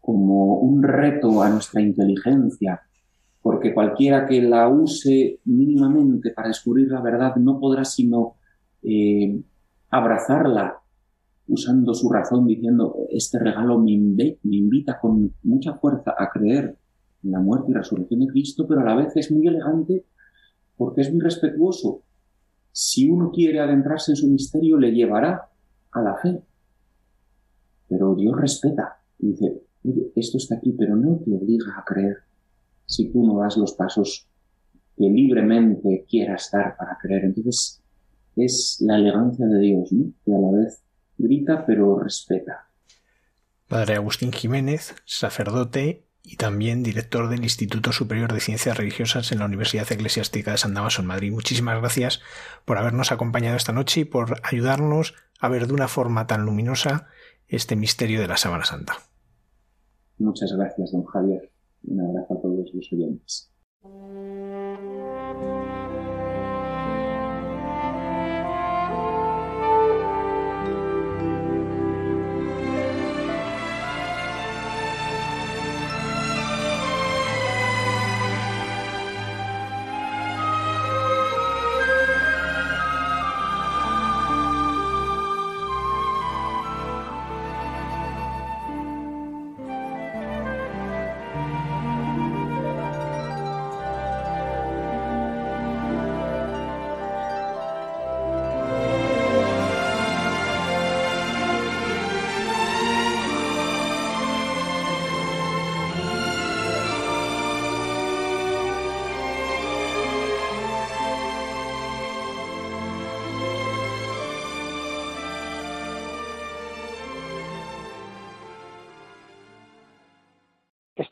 como un reto a nuestra inteligencia, porque cualquiera que la use mínimamente para descubrir la verdad no podrá sino eh, abrazarla usando su razón, diciendo, este regalo me, me invita con mucha fuerza a creer en la muerte y resurrección de Cristo, pero a la vez es muy elegante porque es muy respetuoso. Si uno quiere adentrarse en su misterio, le llevará a la fe. Pero Dios respeta y dice, esto está aquí, pero no te obliga a creer si tú no das los pasos que libremente quieras dar para creer. Entonces, es la elegancia de Dios, ¿no? que a la vez grita pero respeta. Padre Agustín Jiménez, sacerdote y también director del Instituto Superior de Ciencias Religiosas en la Universidad Eclesiástica de San Damaso en Madrid. Muchísimas gracias por habernos acompañado esta noche y por ayudarnos a ver de una forma tan luminosa este misterio de la Sábana Santa. Muchas gracias, don Javier. Un abrazo a todos los oyentes.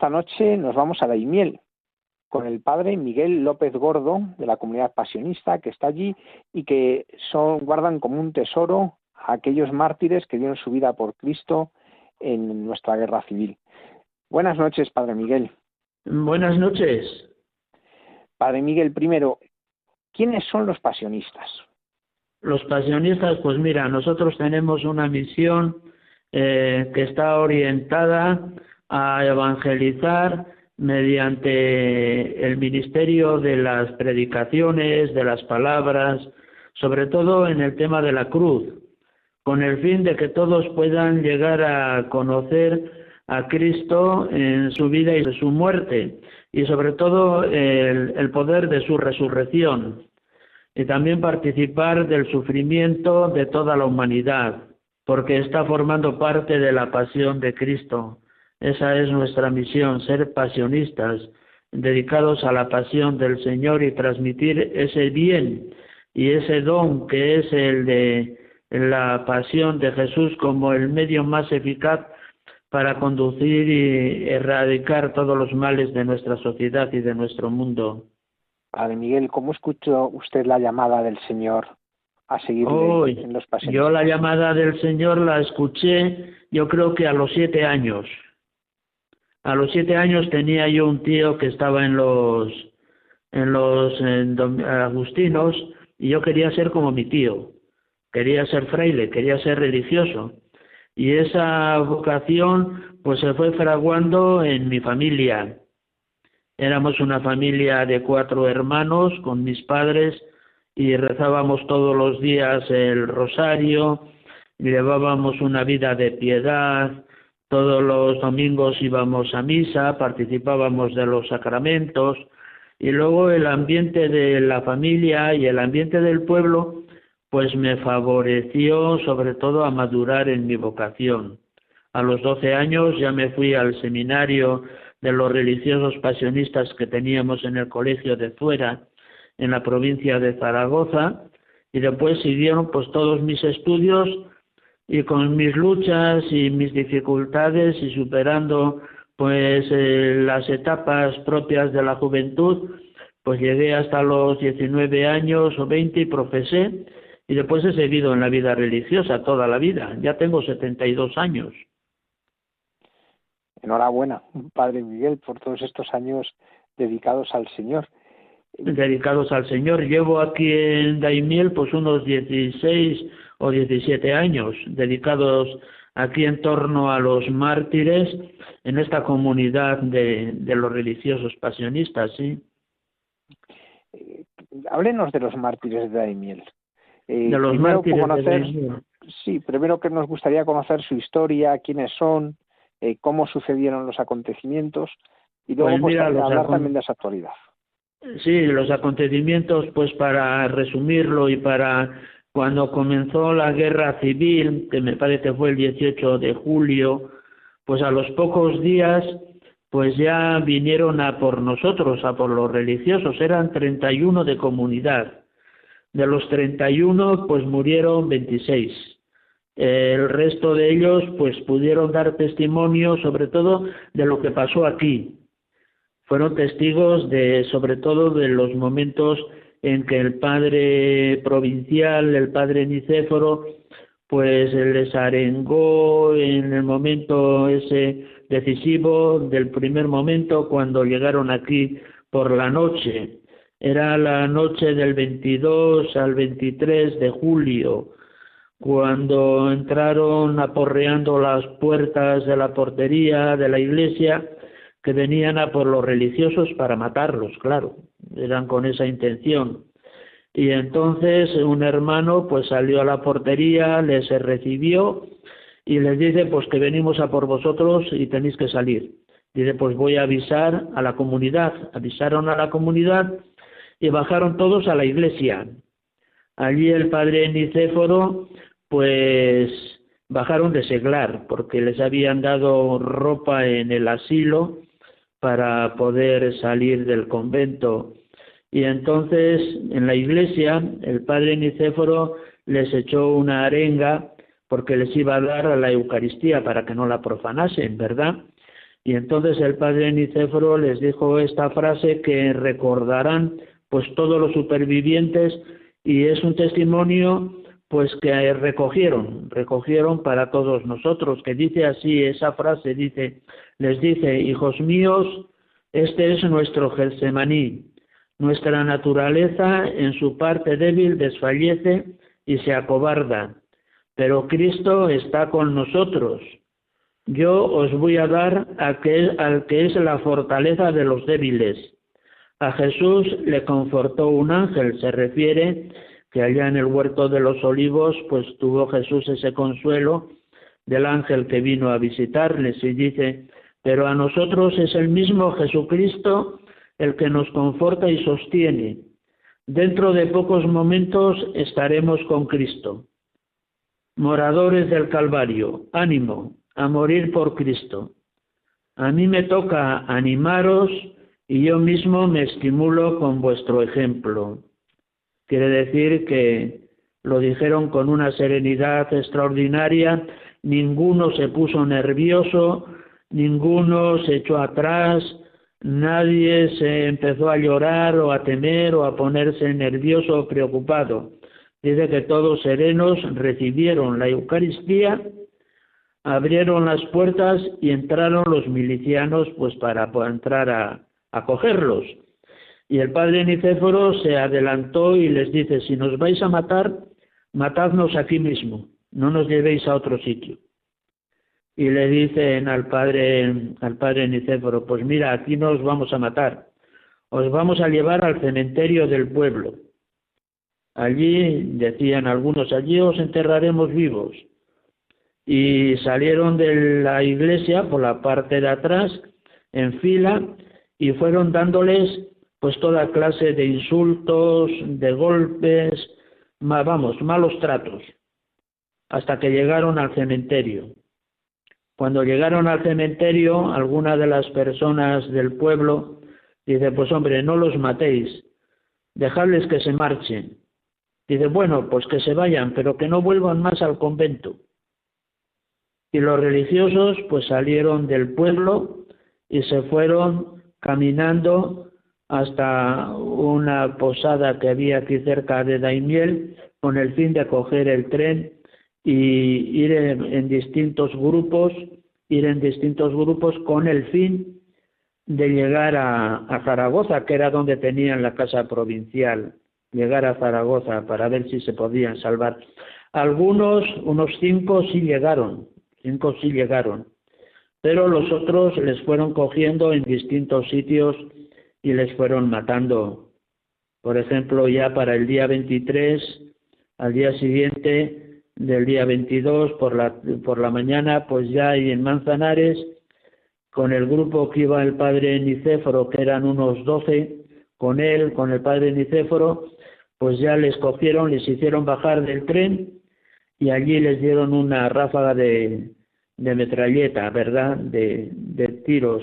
Esta noche nos vamos a Daimiel con el padre Miguel López Gordo de la comunidad pasionista que está allí y que son, guardan como un tesoro a aquellos mártires que dieron su vida por Cristo en nuestra guerra civil. Buenas noches, Padre Miguel. Buenas noches. Padre Miguel, primero, ¿quiénes son los pasionistas? Los pasionistas, pues mira, nosotros tenemos una misión eh, que está orientada a evangelizar mediante el ministerio de las predicaciones, de las palabras, sobre todo en el tema de la cruz, con el fin de que todos puedan llegar a conocer a Cristo en su vida y su muerte, y sobre todo el poder de su resurrección, y también participar del sufrimiento de toda la humanidad, porque está formando parte de la pasión de Cristo. Esa es nuestra misión, ser pasionistas, dedicados a la pasión del Señor y transmitir ese bien y ese don que es el de la pasión de Jesús como el medio más eficaz para conducir y erradicar todos los males de nuestra sociedad y de nuestro mundo. Padre Miguel, ¿cómo escuchó usted la llamada del Señor a seguir en los pasiones? Yo la llamada del Señor la escuché, yo creo que a los siete años. A los siete años tenía yo un tío que estaba en los en los agustinos y yo quería ser como mi tío. Quería ser fraile, quería ser religioso. Y esa vocación pues se fue fraguando en mi familia. Éramos una familia de cuatro hermanos con mis padres y rezábamos todos los días el rosario, llevábamos una vida de piedad, Todos los domingos íbamos a misa, participábamos de los sacramentos y luego el ambiente de la familia y el ambiente del pueblo pues me favoreció sobre todo a madurar en mi vocación. A los doce años ya me fui al seminario de los religiosos pasionistas que teníamos en el colegio de Fuera, en la provincia de Zaragoza, y después siguieron pues todos mis estudios y con mis luchas y mis dificultades y superando pues eh, las etapas propias de la juventud, pues llegué hasta los 19 años o 20 y profesé y después he seguido en la vida religiosa toda la vida. Ya tengo 72 años. Enhorabuena, Padre Miguel, por todos estos años dedicados al Señor. Dedicados al Señor. Llevo aquí en Daimiel pues unos 16 o 17 años dedicados aquí en torno a los mártires en esta comunidad de, de los religiosos pasionistas, sí. Eh, háblenos de los mártires de Daimiel. Eh, de los mártires conocer, Sí, primero que nos gustaría conocer su historia, quiénes son, eh, cómo sucedieron los acontecimientos y luego pues, pues hablar también de esa actualidad. Sí, los acontecimientos, pues para resumirlo y para cuando comenzó la guerra civil, que me parece fue el 18 de julio, pues a los pocos días, pues ya vinieron a por nosotros, a por los religiosos, eran 31 de comunidad. De los 31, pues murieron 26 el resto de ellos pues pudieron dar testimonio sobre todo de lo que pasó aquí. Fueron testigos de sobre todo de los momentos en que el padre provincial, el padre Nicéforo, pues les arengó en el momento ese decisivo del primer momento cuando llegaron aquí por la noche. Era la noche del 22 al 23 de julio cuando entraron aporreando las puertas de la portería de la iglesia, que venían a por los religiosos para matarlos, claro, eran con esa intención. Y entonces un hermano pues salió a la portería, les recibió y les dice pues que venimos a por vosotros y tenéis que salir. Dice pues voy a avisar a la comunidad. Avisaron a la comunidad y bajaron todos a la iglesia. Allí el padre Nicéforo pues bajaron de seglar porque les habían dado ropa en el asilo para poder salir del convento. Y entonces en la iglesia el padre Nicéforo les echó una arenga porque les iba a dar a la Eucaristía para que no la profanasen, ¿verdad? Y entonces el padre Nicéforo les dijo esta frase que recordarán pues todos los supervivientes y es un testimonio pues que recogieron, recogieron para todos nosotros, que dice así, esa frase dice, les dice, hijos míos, este es nuestro Gelsemaní, nuestra naturaleza en su parte débil desfallece y se acobarda, pero Cristo está con nosotros. Yo os voy a dar aquel, al que es la fortaleza de los débiles. A Jesús le confortó un ángel, se refiere que allá en el huerto de los olivos, pues tuvo Jesús ese consuelo del ángel que vino a visitarles y dice, pero a nosotros es el mismo Jesucristo el que nos conforta y sostiene. Dentro de pocos momentos estaremos con Cristo. Moradores del Calvario, ánimo, a morir por Cristo. A mí me toca animaros y yo mismo me estimulo con vuestro ejemplo. Quiere decir que lo dijeron con una serenidad extraordinaria, ninguno se puso nervioso, ninguno se echó atrás, nadie se empezó a llorar o a temer o a ponerse nervioso o preocupado. Dice que todos serenos recibieron la Eucaristía, abrieron las puertas y entraron los milicianos pues para entrar a, a cogerlos. Y el padre Nicéforo se adelantó y les dice, si nos vais a matar, matadnos aquí mismo, no nos llevéis a otro sitio. Y le dicen al padre, al padre Nicéforo, pues mira, aquí no os vamos a matar, os vamos a llevar al cementerio del pueblo. Allí, decían algunos, allí os enterraremos vivos. y salieron de la iglesia por la parte de atrás en fila y fueron dándoles pues toda clase de insultos, de golpes, vamos, malos tratos, hasta que llegaron al cementerio. Cuando llegaron al cementerio, alguna de las personas del pueblo dice, pues hombre, no los matéis, dejadles que se marchen. Dice, bueno, pues que se vayan, pero que no vuelvan más al convento. Y los religiosos pues salieron del pueblo y se fueron caminando hasta una posada que había aquí cerca de Daimiel con el fin de coger el tren y ir en, distintos grupos, ir en distintos grupos con el fin de llegar a, a, Zaragoza, que era donde tenían la casa provincial, llegar a Zaragoza para ver si se podían salvar. Algunos, unos cinco sí llegaron, cinco sí llegaron, pero los otros les fueron cogiendo en distintos sitios y les fueron matando. Por ejemplo, ya para el día 23, al día siguiente del día 22 por la, por la mañana, pues ya en Manzanares, con el grupo que iba el padre Nicéforo, que eran unos 12, con él, con el padre Nicéforo, pues ya les cogieron, les hicieron bajar del tren y allí les dieron una ráfaga de, de metralleta, ¿verdad? De, de tiros.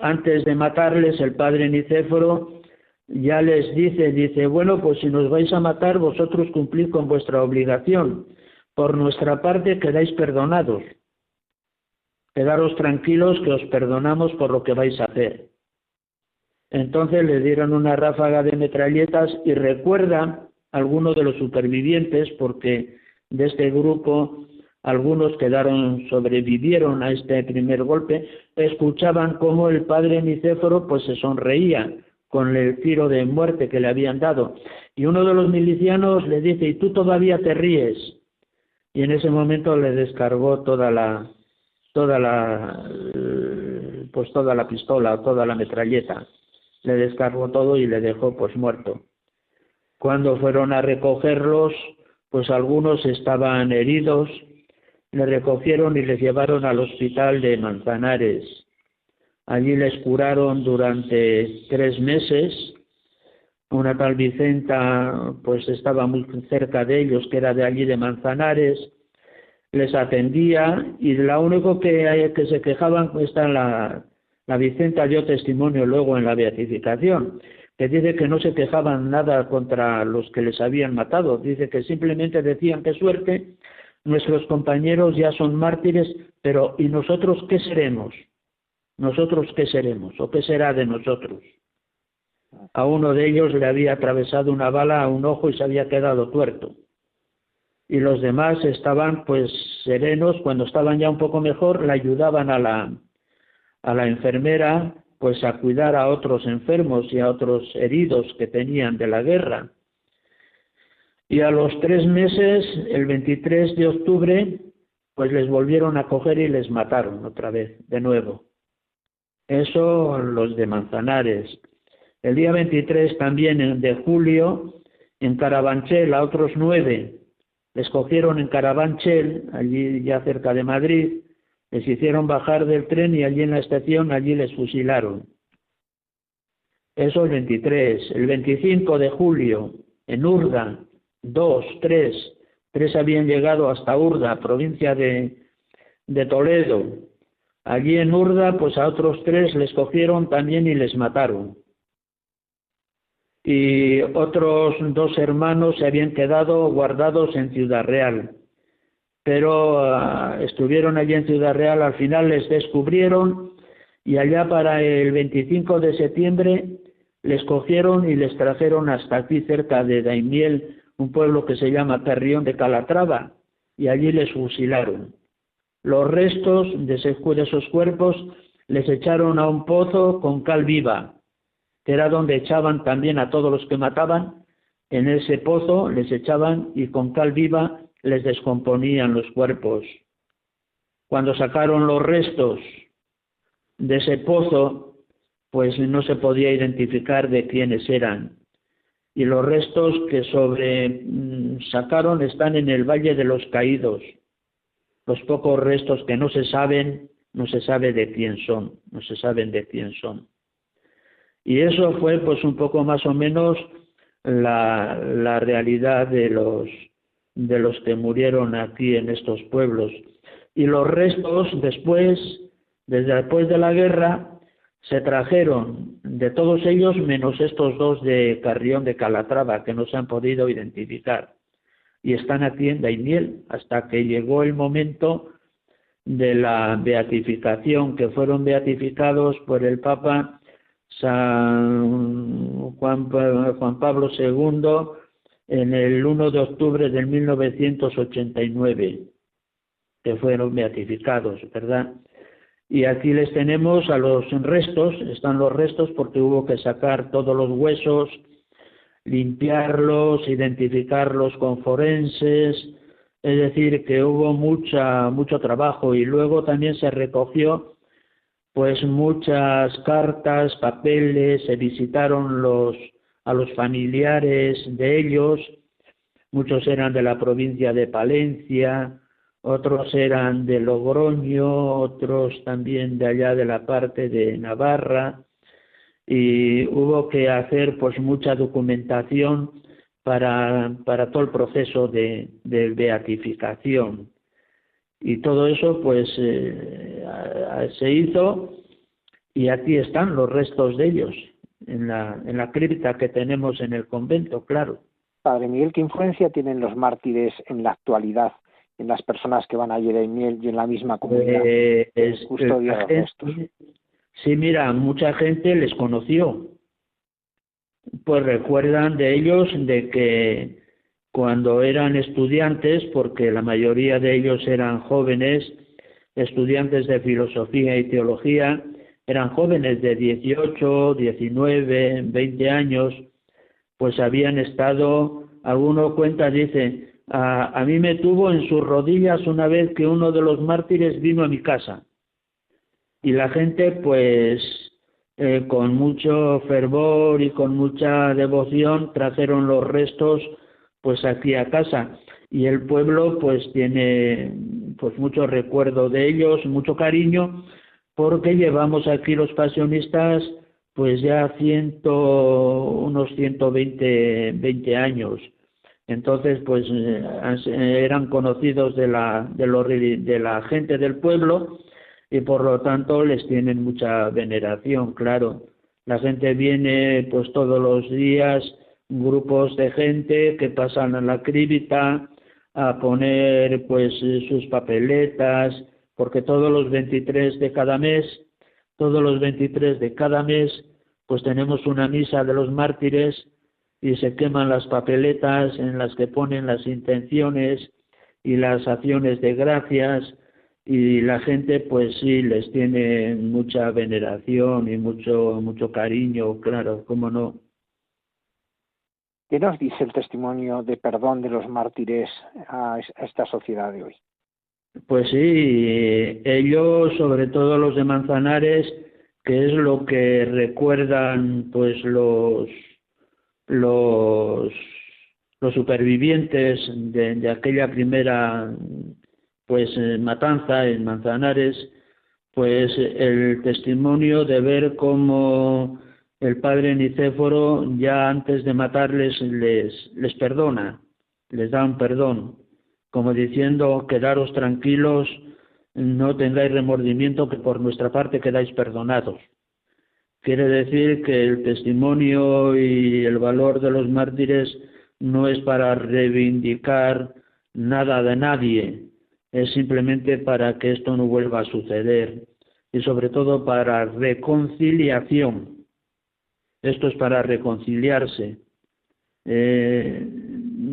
Antes de matarles, el padre Nicéforo ya les dice, dice, bueno, pues si nos vais a matar, vosotros cumplid con vuestra obligación. Por nuestra parte quedáis perdonados. Quedaros tranquilos que os perdonamos por lo que vais a hacer. Entonces le dieron una ráfaga de metralletas y recuerda alguno de los supervivientes, porque de este grupo algunos quedaron, sobrevivieron a este primer golpe, escuchaban cómo el padre Nicéforo pues se sonreía con el tiro de muerte que le habían dado. Y uno de los milicianos le dice, ¿y tú todavía te ríes? Y en ese momento le descargó toda la, toda la, pues toda la pistola, toda la metralleta. Le descargó todo y le dejó pues muerto. Cuando fueron a recogerlos, pues algunos estaban heridos, le recogieron y les llevaron al hospital de Manzanares. Allí les curaron durante tres meses. Una tal Vicenta, pues estaba muy cerca de ellos, que era de allí de Manzanares. Les atendía y la único que, que se quejaban, está la, la Vicenta dio testimonio luego en la beatificación, que dice que no se quejaban nada contra los que les habían matado, dice que simplemente decían qué suerte Nuestros compañeros ya son mártires, pero ¿y nosotros qué seremos? ¿Nosotros qué seremos? ¿O qué será de nosotros? A uno de ellos le había atravesado una bala a un ojo y se había quedado tuerto. Y los demás estaban pues serenos, cuando estaban ya un poco mejor, le ayudaban a la, a la enfermera pues a cuidar a otros enfermos y a otros heridos que tenían de la guerra. Y a los tres meses, el 23 de octubre, pues les volvieron a coger y les mataron otra vez, de nuevo. Eso los de Manzanares. El día 23 también de julio, en Carabanchel, a otros nueve, les cogieron en Carabanchel, allí ya cerca de Madrid, les hicieron bajar del tren y allí en la estación, allí les fusilaron. Eso el 23. El 25 de julio, en Urda, dos, tres, tres habían llegado hasta Urda, provincia de, Toledo. Allí en Urda, pues a otros tres les cogieron también y les mataron. Y otros dos hermanos se habían quedado guardados en Ciudad Real. Pero ah, estuvieron allí en Ciudad Real, al final les descubrieron y allá para el 25 de septiembre les cogieron y les trajeron hasta aquí cerca de Daimiel, un pueblo que se llama Perrión de Calatrava, y allí les fusilaron. Los restos de, esos cuerpos les echaron a un pozo con cal viva, que era donde echaban también a todos los que mataban. En ese pozo les echaban y con cal viva les descomponían los cuerpos. Cuando sacaron los restos de ese pozo, pues no se podía identificar de quiénes eran y los restos que sobre mm, sacaron están en el Valle de los Caídos. los pocos restos que no se saben, no se sabe de quién son, no se saben de quién son. Y eso fue pues un poco más o menos la, la realidad de los, de los que murieron aquí en estos pueblos. Y los restos después, desde después de la guerra, se trajeron de todos ellos menos estos dos de Carrión de Calatrava que no se han podido identificar y están aquí en Daimiel hasta que llegó el momento de la beatificación que fueron beatificados por el Papa San Juan, Juan Pablo II en el 1 de octubre del 1989 que fueron beatificados, ¿verdad? Y aquí les tenemos a los restos, están los restos porque hubo que sacar todos los huesos, limpiarlos, identificarlos con forenses, es decir, que hubo mucha, mucho trabajo. Y luego también se recogió pues muchas cartas, papeles, se visitaron los, a los familiares de ellos, muchos eran de la provincia de Palencia, otros eran de Logroño, otros también de allá de la parte de Navarra, y hubo que hacer pues mucha documentación para, para todo el proceso de, beatificación. Y todo eso pues eh, se hizo y aquí están los restos de ellos, en la, en la cripta que tenemos en el convento, claro. Padre Miguel, ¿qué influencia tienen los mártires en la actualidad en las personas que van a Miel y en la misma comunidad. Eh, sí, mira, mucha gente les conoció. Pues recuerdan de ellos de que cuando eran estudiantes, porque la mayoría de ellos eran jóvenes, estudiantes de filosofía y teología, eran jóvenes de 18, 19, 20 años, pues habían estado, alguno cuenta, dice, a, mí me tuvo en sus rodillas una vez que uno de los mártires vino a mi casa. Y la gente, pues, eh, con mucho fervor y con mucha devoción, trajeron los restos, pues, aquí a casa. Y el pueblo, pues, tiene, pues, mucho recuerdo de ellos, mucho cariño, porque llevamos aquí los pasionistas, pues, ya ciento, unos 120 20 años entonces, pues eh, eran conocidos de la, de, de la gente del pueblo y por lo tanto les tienen mucha veneración, claro. La gente viene pues todos los días, grupos de gente que pasan a la cripta a poner pues sus papeletas, porque todos los 23 de cada mes, todos los 23 de cada mes, pues tenemos una misa de los mártires y se queman las papeletas en las que ponen las intenciones y las acciones de gracias y la gente pues sí les tiene mucha veneración y mucho mucho cariño, claro, cómo no. ¿Qué nos dice el testimonio de perdón de los mártires a esta sociedad de hoy? Pues sí, ellos, sobre todo los de Manzanares, que es lo que recuerdan pues los los, supervivientes de, aquella primera pues eh, matanza en Manzanares, pues el testimonio de ver cómo el padre Nicéforo ya antes de matarles les, les perdona, les da un perdón, como diciendo, quedaros tranquilos, no tengáis remordimiento, que por nuestra parte quedáis perdonados. Quiere decir que el testimonio y el valor de los mártires no es para reivindicar nada de nadie, es simplemente para que esto no vuelva a suceder y sobre todo para reconciliación. Esto es para reconciliarse. Eh,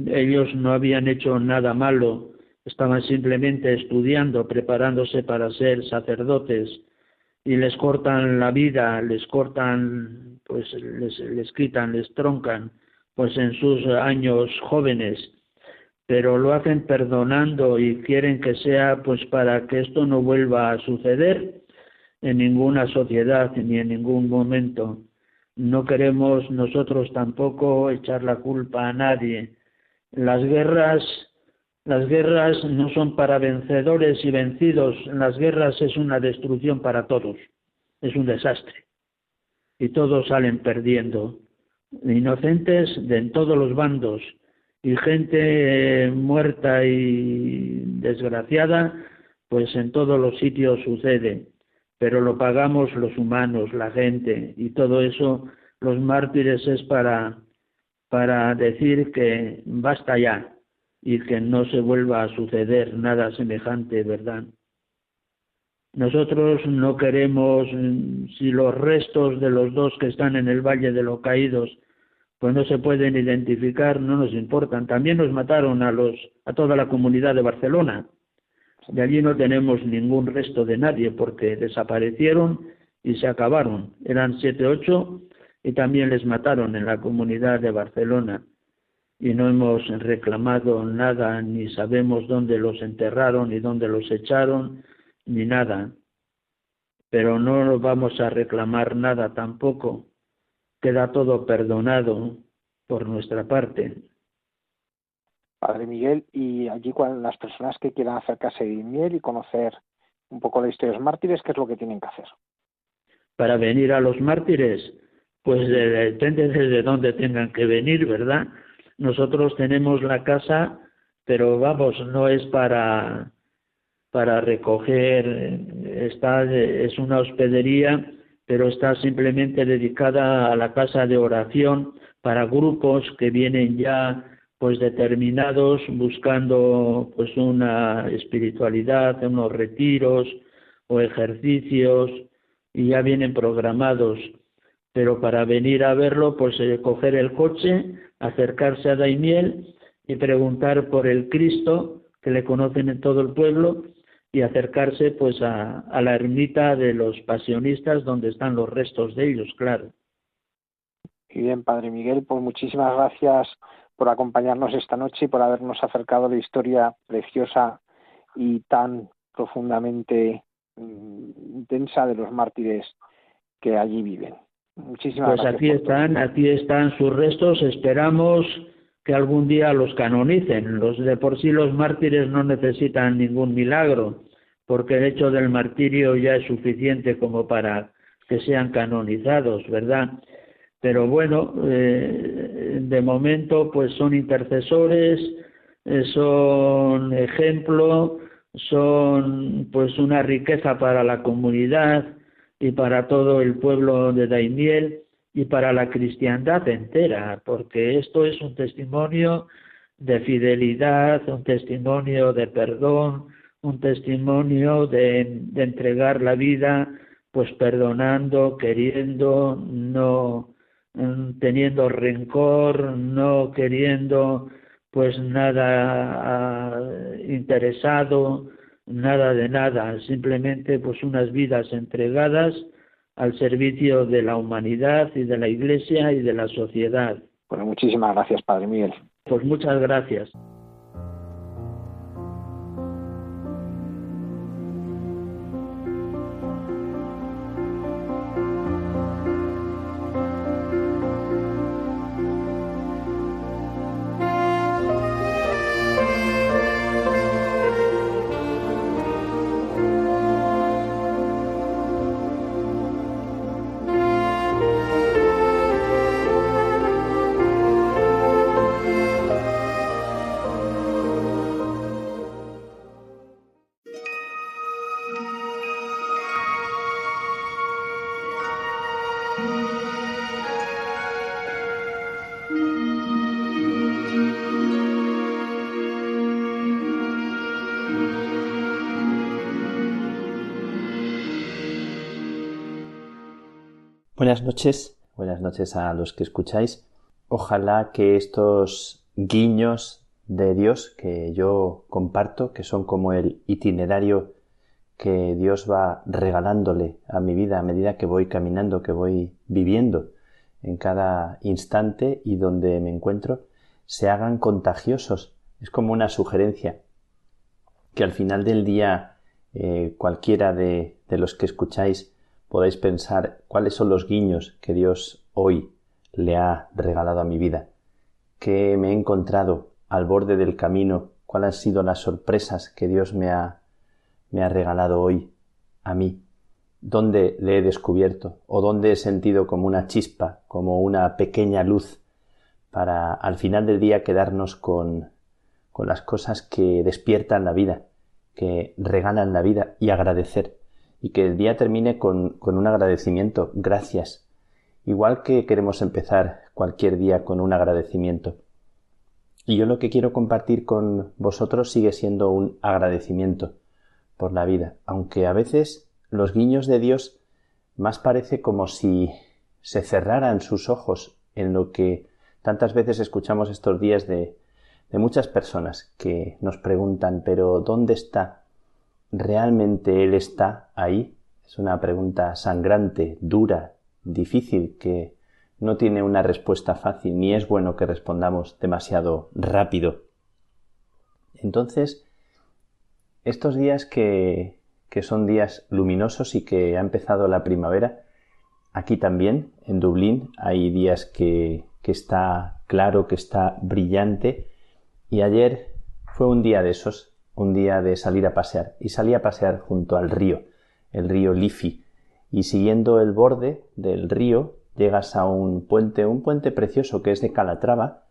ellos no habían hecho nada malo, estaban simplemente estudiando, preparándose para ser sacerdotes y les cortan la vida, les cortan, pues les, les quitan, les troncan, pues en sus años jóvenes, pero lo hacen perdonando y quieren que sea pues para que esto no vuelva a suceder en ninguna sociedad ni en ningún momento. No queremos nosotros tampoco echar la culpa a nadie. Las guerras Las guerras no son para vencedores y vencidos, las guerras es una destrucción para todos, es un desastre. Y todos salen perdiendo, inocentes de en todos los bandos, y gente eh, muerta y desgraciada, pues en todos los sitios sucede, pero lo pagamos los humanos, la gente, y todo eso, los mártires es para, para decir que basta ya y que no se vuelva a suceder nada semejante, ¿verdad? Nosotros no queremos, si los restos de los dos que están en el Valle de los Caídos pues no se pueden identificar, no nos importan. También nos mataron a los a toda la comunidad de Barcelona. De allí no tenemos ningún resto de nadie porque desaparecieron y se acabaron. Eran siete, ocho y también les mataron en la comunidad de Barcelona. Y no hemos reclamado nada, ni sabemos dónde los enterraron, ni dónde los echaron, ni nada. Pero no vamos a reclamar nada tampoco queda todo perdonado por nuestra parte. Padre Miguel, y allí cuando las personas que quieran acercarse a miel y conocer un poco la historia de los mártires, ¿qué es lo que tienen que hacer? Para venir a los mártires, pues depende de dónde tengan que venir, ¿verdad? Nosotros tenemos la casa, pero vamos, no es para para recoger, está, es una hospedería pero está simplemente dedicada a la casa de oración para grupos que vienen ya pues determinados buscando pues una espiritualidad, unos retiros o ejercicios y ya vienen programados. Pero para venir a verlo, pues eh, coger el coche, acercarse a Daimiel y preguntar por el Cristo que le conocen en todo el pueblo y acercarse pues a, la ermita de los pasionistas donde están los restos de ellos, claro. Muy bien, Padre Miguel, pues muchísimas gracias por acompañarnos esta noche y por habernos acercado a la historia preciosa y tan profundamente mm, intensa de los mártires que allí viven. Muchísimas pues gracias. Pues aquí están, aquí están sus restos. Esperamos que algún día los canonicen. Los de por sí los mártires no necesitan ningún milagro, porque el hecho del martirio ya es suficiente como para que sean canonizados, ¿verdad? Pero bueno, eh, de momento pues son intercesores, eh, son ejemplo, son pues una riqueza para la comunidad y para todo el pueblo de Daimiel y para la cristiandad entera, porque esto es un testimonio de fidelidad, un testimonio de perdón, un testimonio de, entregar la vida, pues perdonando, queriendo, no mm, teniendo rencor, no queriendo pues nada ah, interesado, nada de nada, simplemente pues unas vidas entregadas al servicio de la humanidad y de la Iglesia y de la sociedad. Bueno, muchísimas gracias, Padre Miguel. Pues muchas gracias. Buenas noches a los que escucháis. Ojalá que estos guiños de Dios que yo comparto, que son como el itinerario que Dios va regalándole a mi vida a medida que voy caminando, que voy viviendo en cada instante y donde me encuentro, se hagan contagiosos. Es como una sugerencia que al final del día eh, cualquiera de, de los que escucháis podáis pensar cuáles son los guiños que Dios hoy le ha regalado a mi vida, que me he encontrado al borde del camino cuáles han sido las sorpresas que Dios me ha, me ha regalado hoy a mí, dónde le he descubierto o dónde he sentido como una chispa, como una pequeña luz para al final del día quedarnos con, con las cosas que despiertan la vida, que regalan la vida y agradecer. Y que el día termine con, un agradecimiento. Gracias. Igual que queremos empezar cualquier día con un agradecimiento. Y yo lo que quiero compartir con vosotros sigue siendo un agradecimiento por la vida, aunque a veces los guiños de Dios más parece como si se cerraran sus ojos en lo que tantas veces escuchamos estos días de muchas personas que nos preguntan, pero ¿dónde está? ¿Realmente Él está ahí? Es una pregunta sangrante, dura, difícil, que no tiene una respuesta fácil, ni es bueno que respondamos demasiado rápido. Entonces, estos días que, que son días luminosos y que ha empezado la primavera, aquí también, en Dublín, hay días que, que está claro, que está brillante, y ayer fue un día de esos, un día de salir a pasear, y salí a pasear junto al río, el río Liffey, y siguiendo el borde del río llegas a un puente, un puente precioso que es de Calatrava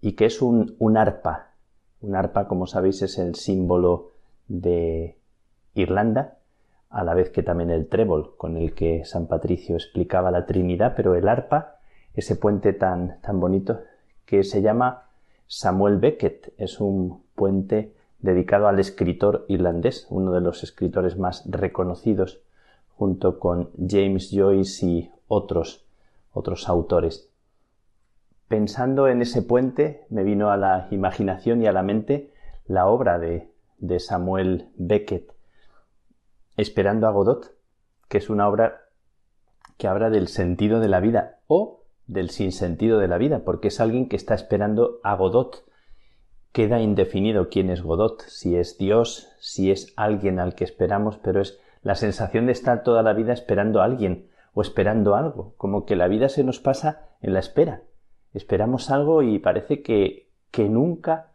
y que es un, un arpa. Un arpa, como sabéis, es el símbolo de Irlanda, a la vez que también el trébol con el que San Patricio explicaba la Trinidad, pero el arpa, ese puente tan, tan bonito, que se llama Samuel Beckett, es un puente dedicado al escritor irlandés, uno de los escritores más reconocidos, junto con James Joyce y otros otros autores. Pensando en ese puente, me vino a la imaginación y a la mente la obra de, de Samuel Beckett, Esperando a Godot, que es una obra que habla del sentido de la vida o del sinsentido de la vida, porque es alguien que está esperando a Godot. Queda indefinido quién es Godot, si es Dios, si es alguien al que esperamos, pero es la sensación de estar toda la vida esperando a alguien, o esperando algo, como que la vida se nos pasa en la espera. Esperamos algo y parece que, que nunca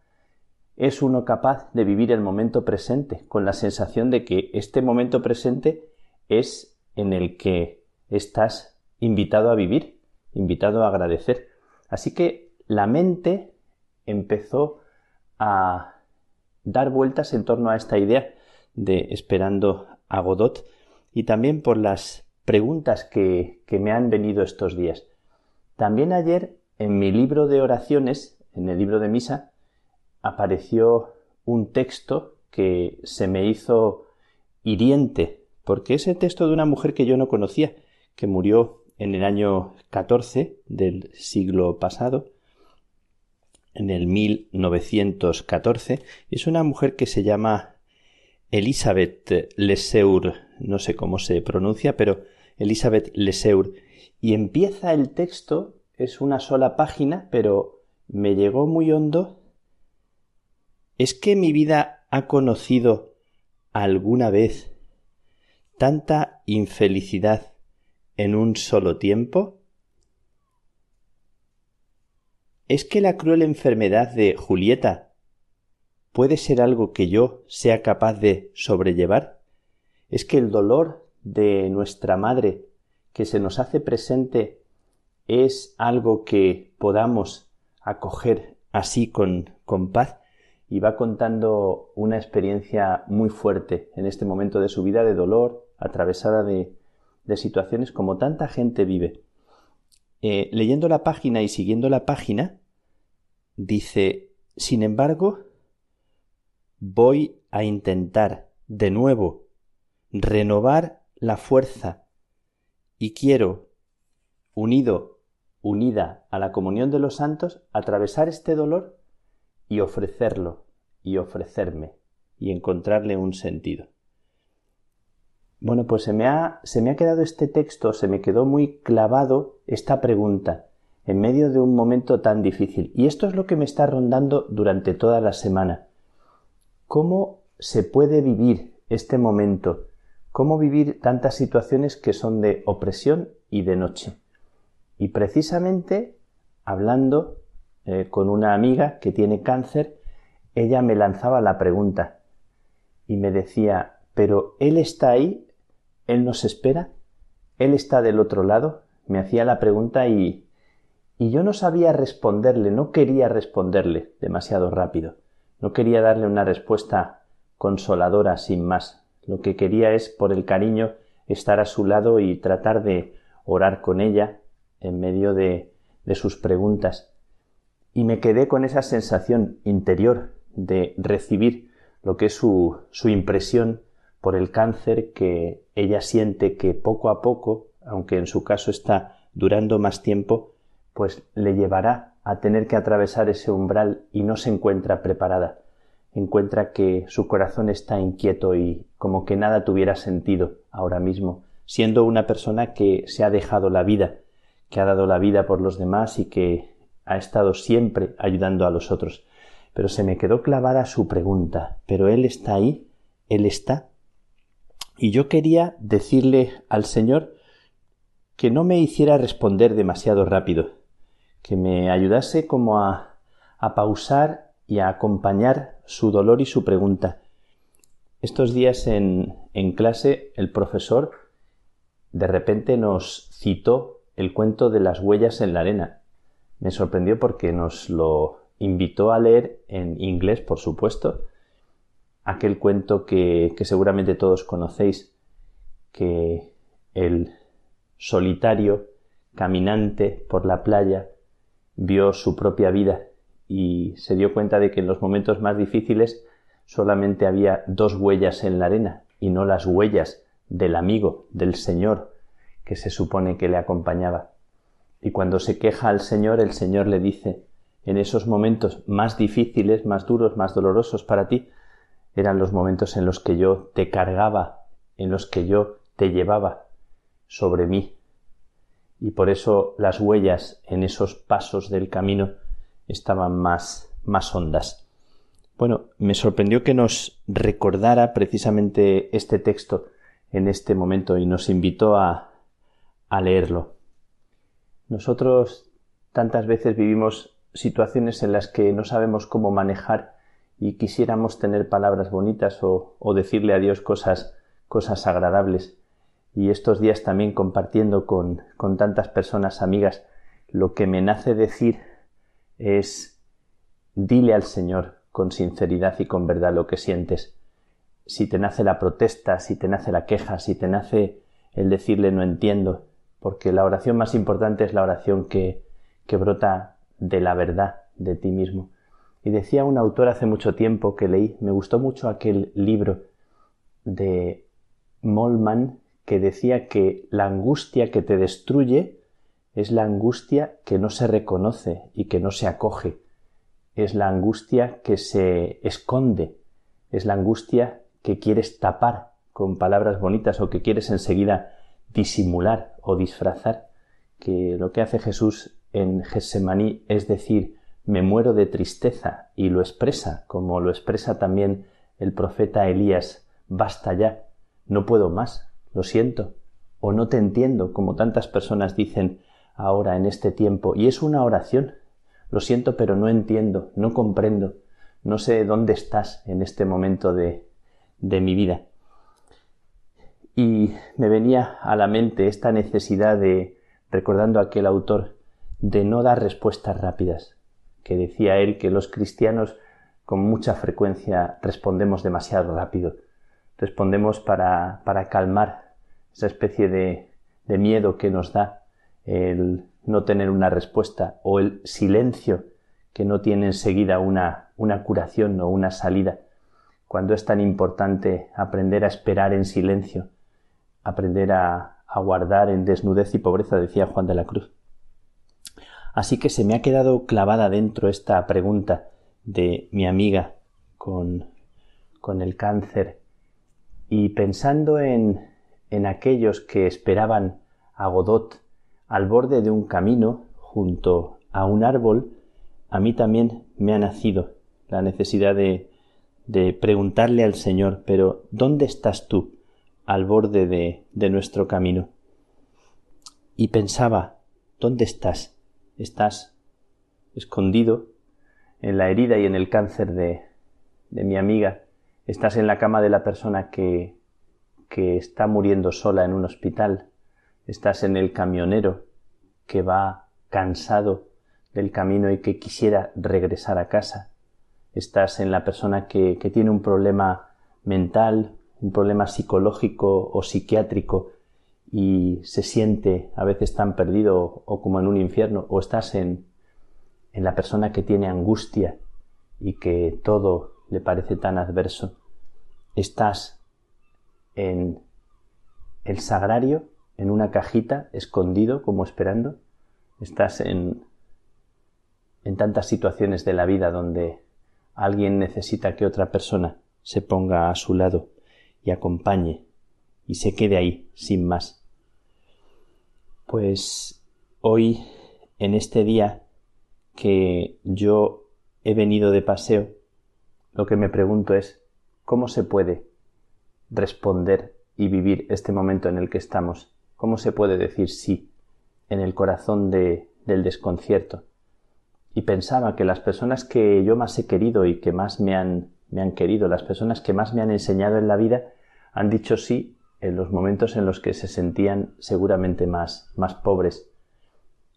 es uno capaz de vivir el momento presente, con la sensación de que este momento presente es en el que estás invitado a vivir, invitado a agradecer. Así que la mente empezó a dar vueltas en torno a esta idea de esperando a Godot y también por las preguntas que, que me han venido estos días. También ayer en mi libro de oraciones, en el libro de misa, apareció un texto que se me hizo hiriente, porque es el texto de una mujer que yo no conocía, que murió en el año 14 del siglo pasado, en el 1914. Es una mujer que se llama Elizabeth Leseur, no sé cómo se pronuncia, pero Elizabeth Leseur. Y empieza el texto, es una sola página, pero me llegó muy hondo. ¿Es que mi vida ha conocido alguna vez tanta infelicidad en un solo tiempo? ¿Es que la cruel enfermedad de Julieta puede ser algo que yo sea capaz de sobrellevar? ¿Es que el dolor de nuestra madre que se nos hace presente es algo que podamos acoger así con, con paz y va contando una experiencia muy fuerte en este momento de su vida de dolor, atravesada de, de situaciones como tanta gente vive. Eh, leyendo la página y siguiendo la página, dice, sin embargo, voy a intentar de nuevo renovar la fuerza y quiero, unido, unida a la comunión de los santos, atravesar este dolor y ofrecerlo y ofrecerme y encontrarle un sentido. Bueno, pues se me ha, se me ha quedado este texto, se me quedó muy clavado esta pregunta en medio de un momento tan difícil. Y esto es lo que me está rondando durante toda la semana. ¿Cómo se puede vivir este momento cómo vivir tantas situaciones que son de opresión y de noche. Y precisamente hablando eh, con una amiga que tiene cáncer, ella me lanzaba la pregunta y me decía, pero Él está ahí, Él nos espera, Él está del otro lado, me hacía la pregunta y, y yo no sabía responderle, no quería responderle demasiado rápido, no quería darle una respuesta consoladora sin más. Lo que quería es, por el cariño, estar a su lado y tratar de orar con ella en medio de, de sus preguntas. Y me quedé con esa sensación interior de recibir lo que es su, su impresión por el cáncer que ella siente que poco a poco, aunque en su caso está durando más tiempo, pues le llevará a tener que atravesar ese umbral y no se encuentra preparada. Encuentra que su corazón está inquieto y como que nada tuviera sentido ahora mismo, siendo una persona que se ha dejado la vida, que ha dado la vida por los demás y que ha estado siempre ayudando a los otros. Pero se me quedó clavada su pregunta, ¿pero Él está ahí? ¿Él está? Y yo quería decirle al Señor que no me hiciera responder demasiado rápido, que me ayudase como a, a pausar y a acompañar su dolor y su pregunta. Estos días en, en clase el profesor de repente nos citó el cuento de las huellas en la arena. Me sorprendió porque nos lo invitó a leer en inglés, por supuesto, aquel cuento que, que seguramente todos conocéis, que el solitario caminante por la playa vio su propia vida y se dio cuenta de que en los momentos más difíciles solamente había dos huellas en la arena y no las huellas del amigo, del Señor, que se supone que le acompañaba. Y cuando se queja al Señor, el Señor le dice, en esos momentos más difíciles, más duros, más dolorosos para ti, eran los momentos en los que yo te cargaba, en los que yo te llevaba sobre mí, y por eso las huellas en esos pasos del camino estaban más, más hondas. Bueno, me sorprendió que nos recordara precisamente este texto en este momento y nos invitó a, a leerlo. Nosotros tantas veces vivimos situaciones en las que no sabemos cómo manejar y quisiéramos tener palabras bonitas o, decirle a Dios cosas, cosas agradables y estos días también compartiendo con, con tantas personas amigas, lo que me nace decir es dile al Señor con sinceridad y con verdad lo que sientes. Si te nace la protesta, si te nace la queja, si te nace el decirle no entiendo, porque la oración más importante es la oración que, que brota de la verdad de ti mismo. Y decía un autor hace mucho tiempo que leí, me gustó mucho aquel libro de Molman que decía que la angustia que te destruye es la angustia que no se reconoce y que no se acoge. Es la angustia que se esconde. Es la angustia que quieres tapar con palabras bonitas o que quieres enseguida disimular o disfrazar. Que lo que hace Jesús en Getsemaní es decir, me muero de tristeza y lo expresa, como lo expresa también el profeta Elías, basta ya, no puedo más, lo siento, o no te entiendo, como tantas personas dicen ahora en este tiempo, y es una oración. Lo siento, pero no entiendo, no comprendo, no sé dónde estás en este momento de, de mi vida. Y me venía a la mente esta necesidad de, recordando a aquel autor, de no dar respuestas rápidas, que decía él que los cristianos con mucha frecuencia respondemos demasiado rápido, respondemos para, para calmar esa especie de, de miedo que nos da el no tener una respuesta o el silencio que no tiene enseguida una, una curación o una salida, cuando es tan importante aprender a esperar en silencio, aprender a, a guardar en desnudez y pobreza, decía Juan de la Cruz. Así que se me ha quedado clavada dentro esta pregunta de mi amiga con, con el cáncer y pensando en, en aquellos que esperaban a Godot al borde de un camino junto a un árbol, a mí también me ha nacido la necesidad de, de preguntarle al Señor, pero ¿dónde estás tú al borde de, de nuestro camino? Y pensaba, ¿dónde estás? ¿Estás escondido en la herida y en el cáncer de, de mi amiga, estás en la cama de la persona que, que está muriendo sola en un hospital, estás en el camionero que va cansado del camino y que quisiera regresar a casa, estás en la persona que, que tiene un problema mental, un problema psicológico o psiquiátrico y se siente a veces tan perdido o como en un infierno, o estás en, en la persona que tiene angustia y que todo le parece tan adverso, estás en el sagrario, en una cajita, escondido, como esperando, estás en, en tantas situaciones de la vida donde alguien necesita que otra persona se ponga a su lado y acompañe y se quede ahí sin más. Pues hoy, en este día que yo he venido de paseo, lo que me pregunto es cómo se puede responder y vivir este momento en el que estamos, cómo se puede decir sí en el corazón de, del desconcierto. Y pensaba que las personas que yo más he querido y que más me han, me han querido, las personas que más me han enseñado en la vida, han dicho sí en los momentos en los que se sentían seguramente más, más pobres.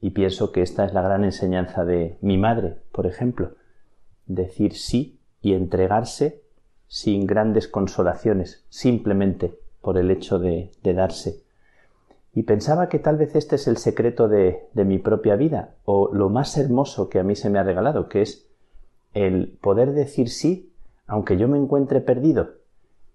Y pienso que esta es la gran enseñanza de mi madre, por ejemplo, decir sí y entregarse sin grandes consolaciones, simplemente por el hecho de, de darse. Y pensaba que tal vez este es el secreto de, de mi propia vida, o lo más hermoso que a mí se me ha regalado, que es el poder decir sí, aunque yo me encuentre perdido,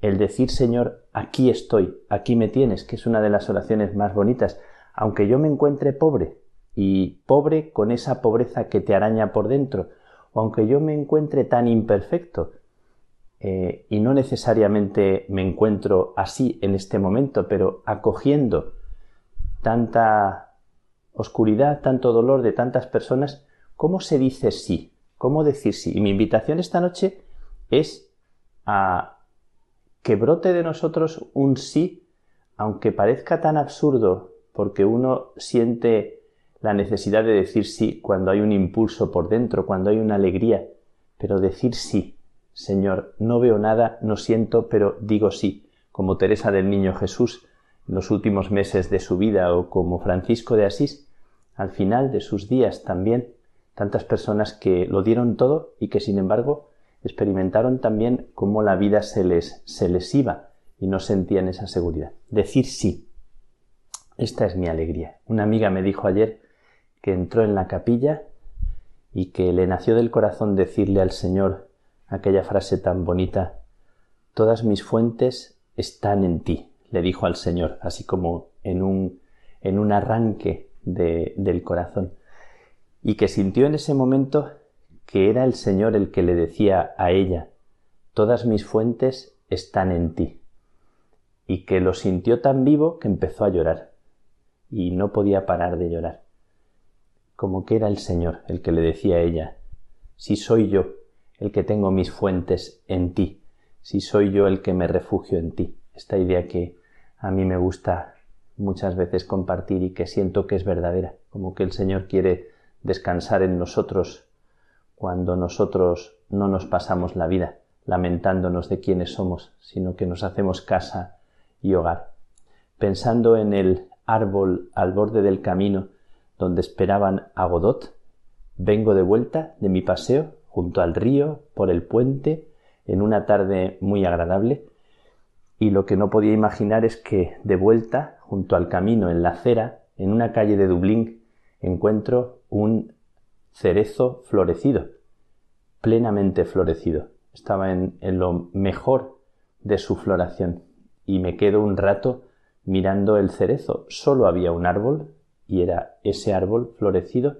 el decir Señor, aquí estoy, aquí me tienes, que es una de las oraciones más bonitas, aunque yo me encuentre pobre, y pobre con esa pobreza que te araña por dentro, o aunque yo me encuentre tan imperfecto, eh, y no necesariamente me encuentro así en este momento, pero acogiendo tanta oscuridad, tanto dolor de tantas personas, ¿cómo se dice sí? ¿Cómo decir sí? Y mi invitación esta noche es a que brote de nosotros un sí, aunque parezca tan absurdo, porque uno siente la necesidad de decir sí cuando hay un impulso por dentro, cuando hay una alegría, pero decir sí, Señor, no veo nada, no siento, pero digo sí, como Teresa del Niño Jesús en los últimos meses de su vida o como Francisco de Asís, al final de sus días también, tantas personas que lo dieron todo y que sin embargo experimentaron también cómo la vida se les, se les iba y no sentían esa seguridad. Decir sí. Esta es mi alegría. Una amiga me dijo ayer que entró en la capilla y que le nació del corazón decirle al Señor aquella frase tan bonita Todas mis fuentes están en ti, le dijo al Señor, así como en un, en un arranque de, del corazón, y que sintió en ese momento que era el Señor el que le decía a ella Todas mis fuentes están en ti, y que lo sintió tan vivo que empezó a llorar, y no podía parar de llorar, como que era el Señor el que le decía a ella Si soy yo el que tengo mis fuentes en ti, si soy yo el que me refugio en ti. Esta idea que a mí me gusta muchas veces compartir y que siento que es verdadera, como que el Señor quiere descansar en nosotros cuando nosotros no nos pasamos la vida lamentándonos de quiénes somos, sino que nos hacemos casa y hogar. Pensando en el árbol al borde del camino donde esperaban a Godot, vengo de vuelta de mi paseo junto al río, por el puente, en una tarde muy agradable, y lo que no podía imaginar es que de vuelta, junto al camino, en la acera, en una calle de Dublín, encuentro un cerezo florecido, plenamente florecido. Estaba en, en lo mejor de su floración y me quedo un rato mirando el cerezo. Solo había un árbol y era ese árbol florecido.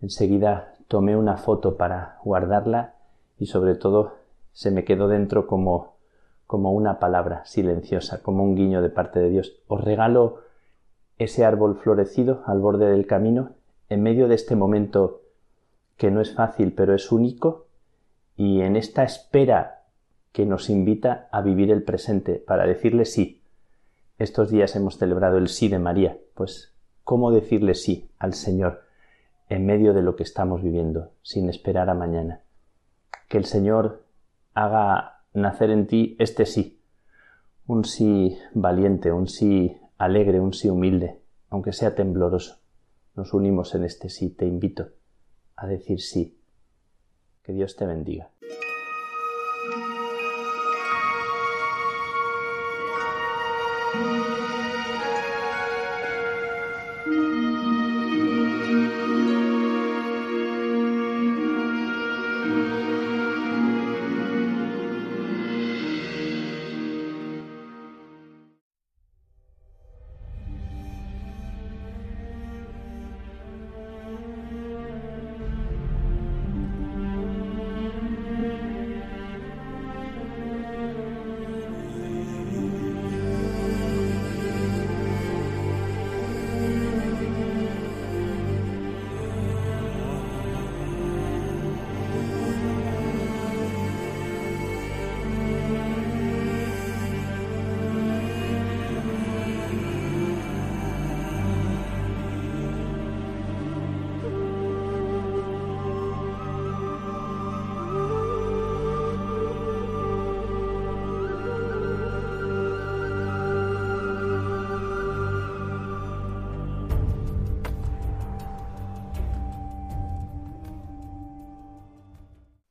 Enseguida tomé una foto para guardarla y sobre todo se me quedó dentro como como una palabra silenciosa, como un guiño de parte de Dios. Os regalo ese árbol florecido al borde del camino en medio de este momento que no es fácil, pero es único, y en esta espera que nos invita a vivir el presente, para decirle sí. Estos días hemos celebrado el sí de María, pues ¿cómo decirle sí al Señor en medio de lo que estamos viviendo, sin esperar a mañana? Que el Señor haga nacer en ti este sí, un sí valiente, un sí alegre, un sí humilde, aunque sea tembloroso. Nos unimos en este sí, te invito a decir sí. Que Dios te bendiga.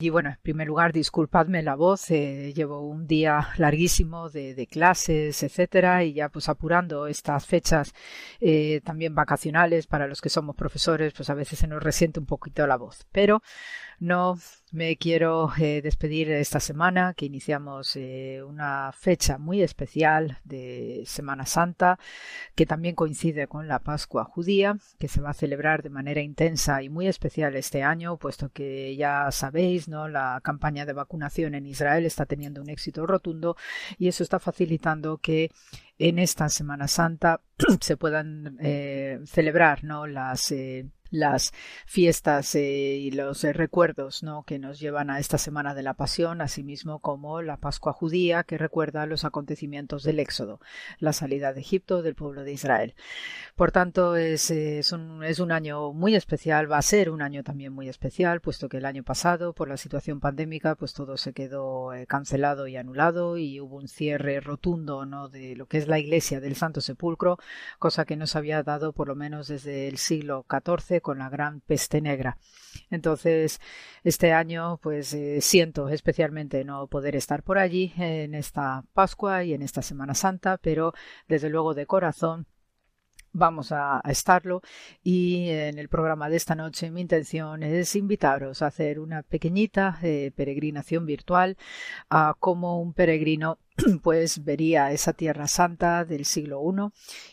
Y bueno, en primer lugar, disculpadme la voz, eh, llevo un día larguísimo de, clases, etcétera, y ya pues apurando estas fechas eh, también vacacionales para los que somos profesores, pues a veces se nos resiente un poquito la voz. Pero no me quiero eh, despedir esta semana, que iniciamos eh, una fecha muy especial de Semana Santa, que también coincide con la Pascua judía, que se va a celebrar de manera intensa y muy especial este año, puesto que ya sabéis, ¿no? La campaña de vacunación en Israel está teniendo un éxito rotundo y eso está facilitando que en esta Semana Santa se puedan eh, celebrar ¿no? las las fiestas eh, y los eh, recuerdos ¿no? que nos llevan a esta semana de la pasión, asimismo como la Pascua judía que recuerda los acontecimientos del Éxodo, la salida de Egipto del pueblo de Israel. Por tanto, es, eh, es, un, es un año muy especial, va a ser un año también muy especial, puesto que el año pasado, por la situación pandémica, pues todo se quedó cancelado y anulado y hubo un cierre rotundo ¿no? de lo que es la iglesia del Santo Sepulcro, cosa que no se había dado por lo menos desde el siglo XIV con la gran peste negra. Entonces, este año, pues eh, siento especialmente no poder estar por allí en esta Pascua y en esta Semana Santa, pero desde luego de corazón vamos a, estarlo. Y en el programa de esta noche mi intención es invitaros a hacer una pequeñita eh, peregrinación virtual a como un peregrino pues vería esa tierra santa del siglo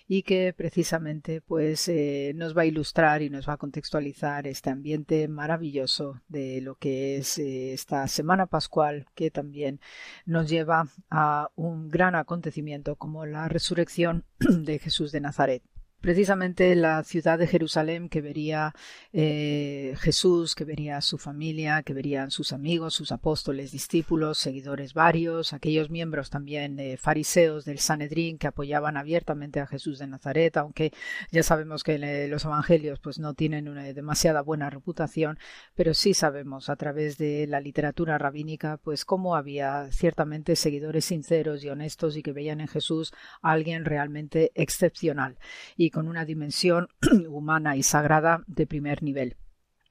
I y que precisamente pues eh, nos va a ilustrar y nos va a contextualizar este ambiente maravilloso de lo que es eh, esta semana pascual que también nos lleva a un gran acontecimiento como la resurrección de Jesús de Nazaret precisamente la ciudad de Jerusalén que vería eh, Jesús, que vería su familia, que verían sus amigos, sus apóstoles, discípulos, seguidores varios, aquellos miembros también eh, fariseos del Sanedrín que apoyaban abiertamente a Jesús de Nazaret, aunque ya sabemos que eh, los evangelios pues no tienen una demasiada buena reputación, pero sí sabemos a través de la literatura rabínica pues cómo había ciertamente seguidores sinceros y honestos y que veían en Jesús a alguien realmente excepcional. Y con una dimensión humana y sagrada de primer nivel.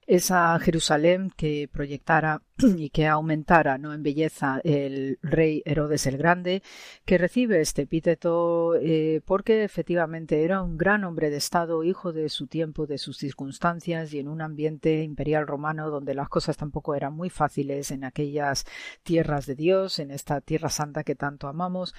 Esa Jerusalén que proyectara y que aumentara ¿no? en belleza el rey Herodes el Grande, que recibe este epíteto eh, porque efectivamente era un gran hombre de Estado, hijo de su tiempo, de sus circunstancias y en un ambiente imperial romano donde las cosas tampoco eran muy fáciles en aquellas tierras de Dios, en esta tierra santa que tanto amamos,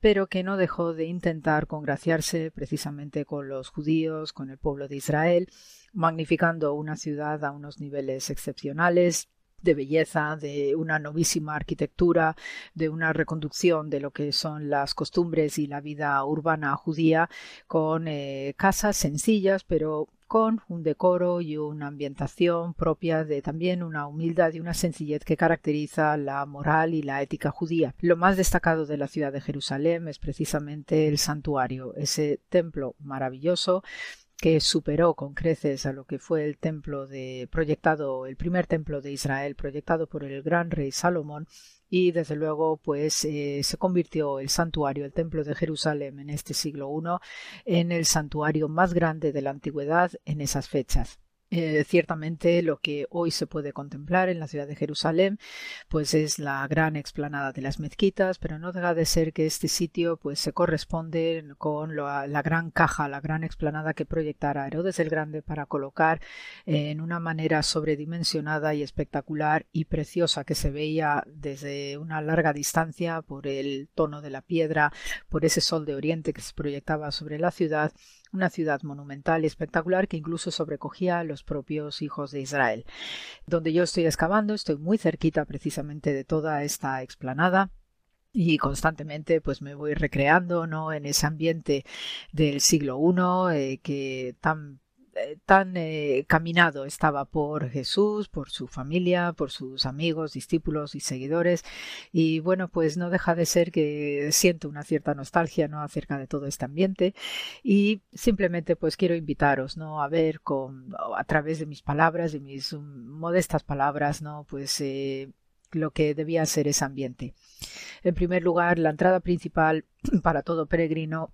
pero que no dejó de intentar congraciarse precisamente con los judíos, con el pueblo de Israel, magnificando una ciudad a unos niveles excepcionales de belleza, de una novísima arquitectura, de una reconducción de lo que son las costumbres y la vida urbana judía, con eh, casas sencillas, pero con un decoro y una ambientación propia de también una humildad y una sencillez que caracteriza la moral y la ética judía. Lo más destacado de la ciudad de Jerusalén es precisamente el santuario, ese templo maravilloso que superó con creces a lo que fue el templo de proyectado, el primer templo de Israel proyectado por el gran rey Salomón y desde luego pues eh, se convirtió el santuario, el templo de Jerusalén en este siglo I en el santuario más grande de la antigüedad en esas fechas. Eh, ciertamente lo que hoy se puede contemplar en la ciudad de Jerusalén pues es la gran explanada de las mezquitas pero no deja de ser que este sitio pues se corresponde con la gran caja la gran explanada que proyectara Herodes el Grande para colocar en una manera sobredimensionada y espectacular y preciosa que se veía desde una larga distancia por el tono de la piedra por ese sol de oriente que se proyectaba sobre la ciudad una ciudad monumental y espectacular que incluso sobrecogía a los propios hijos de Israel. Donde yo estoy excavando, estoy muy cerquita precisamente de toda esta explanada y constantemente pues me voy recreando no en ese ambiente del siglo I eh, que tan tan eh, caminado estaba por Jesús, por su familia, por sus amigos, discípulos y seguidores. Y bueno, pues no deja de ser que siento una cierta nostalgia ¿no? acerca de todo este ambiente. Y simplemente pues quiero invitaros ¿no? a ver con, a través de mis palabras, de mis modestas palabras, ¿no? pues eh, lo que debía ser ese ambiente. En primer lugar, la entrada principal para todo peregrino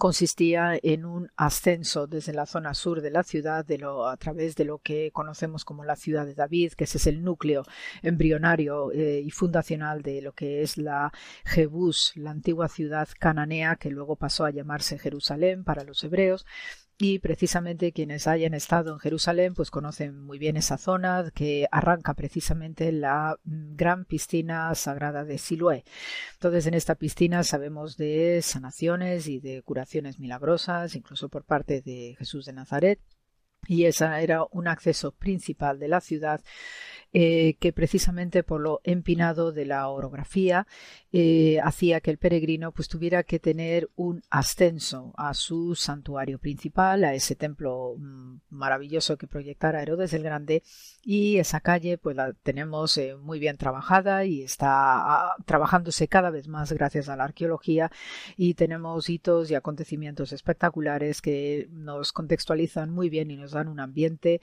consistía en un ascenso desde la zona sur de la ciudad de lo, a través de lo que conocemos como la ciudad de David, que ese es el núcleo embrionario eh, y fundacional de lo que es la Jebús, la antigua ciudad cananea que luego pasó a llamarse Jerusalén para los hebreos, y precisamente quienes hayan estado en Jerusalén pues conocen muy bien esa zona que arranca precisamente la mm, gran piscina sagrada de Siloé. Entonces en esta piscina sabemos de sanaciones y de curaciones milagrosas, incluso por parte de Jesús de Nazaret y esa era un acceso principal de la ciudad eh, que precisamente por lo empinado de la orografía eh, hacía que el peregrino pues tuviera que tener un ascenso a su santuario principal, a ese templo mm, maravilloso que proyectara Herodes el Grande. Y esa calle pues la tenemos eh, muy bien trabajada y está ah, trabajándose cada vez más gracias a la arqueología. Y tenemos hitos y acontecimientos espectaculares que nos contextualizan muy bien y nos dan un ambiente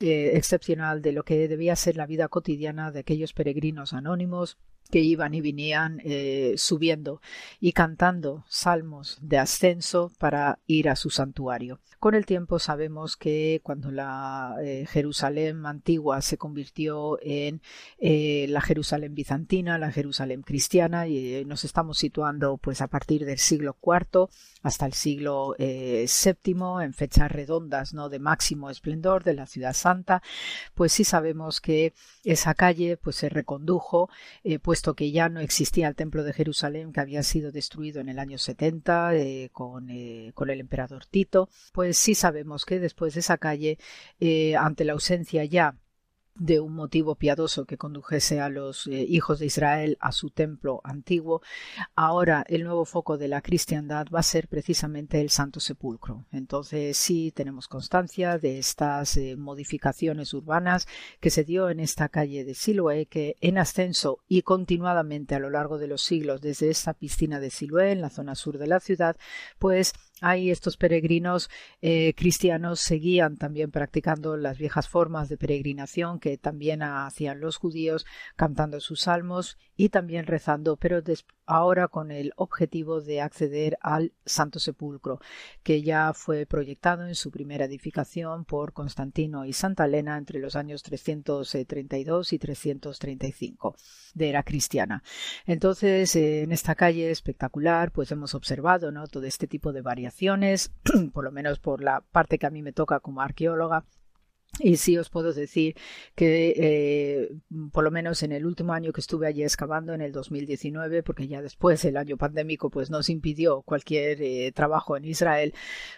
eh, excepcional de lo que debía ser la vida cotidiana de aquellos peregrinos anónimos que iban y venían eh, subiendo y cantando salmos de ascenso para ir a su santuario. Con el tiempo sabemos que cuando la eh, Jerusalén antigua se convirtió en eh, la Jerusalén bizantina, la Jerusalén cristiana, y nos estamos situando pues a partir del siglo IV hasta el siglo VII en fechas redondas no de máximo esplendor de la ciudad santa, pues sí sabemos que esa calle pues se recondujo pues que ya no existía el templo de Jerusalén que había sido destruido en el año 70 eh, con, eh, con, el emperador Tito, pues sí sabemos que después de esa calle, eh, ante la ausencia ya de un motivo piadoso que condujese a los eh, hijos de Israel a su templo antiguo, ahora el nuevo foco de la cristiandad va a ser precisamente el Santo Sepulcro. Entonces sí tenemos constancia de estas eh, modificaciones urbanas que se dio en esta calle de Siloé, que en ascenso y continuadamente a lo largo de los siglos desde esta piscina de Siloé en la zona sur de la ciudad, pues Ahí estos peregrinos eh, cristianos seguían también practicando las viejas formas de peregrinación que también hacían los judíos, cantando sus salmos y también rezando, pero ahora con el objetivo de acceder al Santo Sepulcro, que ya fue proyectado en su primera edificación por Constantino y Santa Elena entre los años 332 y 335 de era cristiana. Entonces, en esta calle espectacular, pues hemos observado ¿no? todo este tipo de variaciones, por lo menos por la parte que a mí me toca como arqueóloga, y sí os puedo decir que eh, por lo menos en el último año que estuve allí excavando, en el 2019, porque ya después el año pandémico pues nos impidió cualquier eh, trabajo en Israel,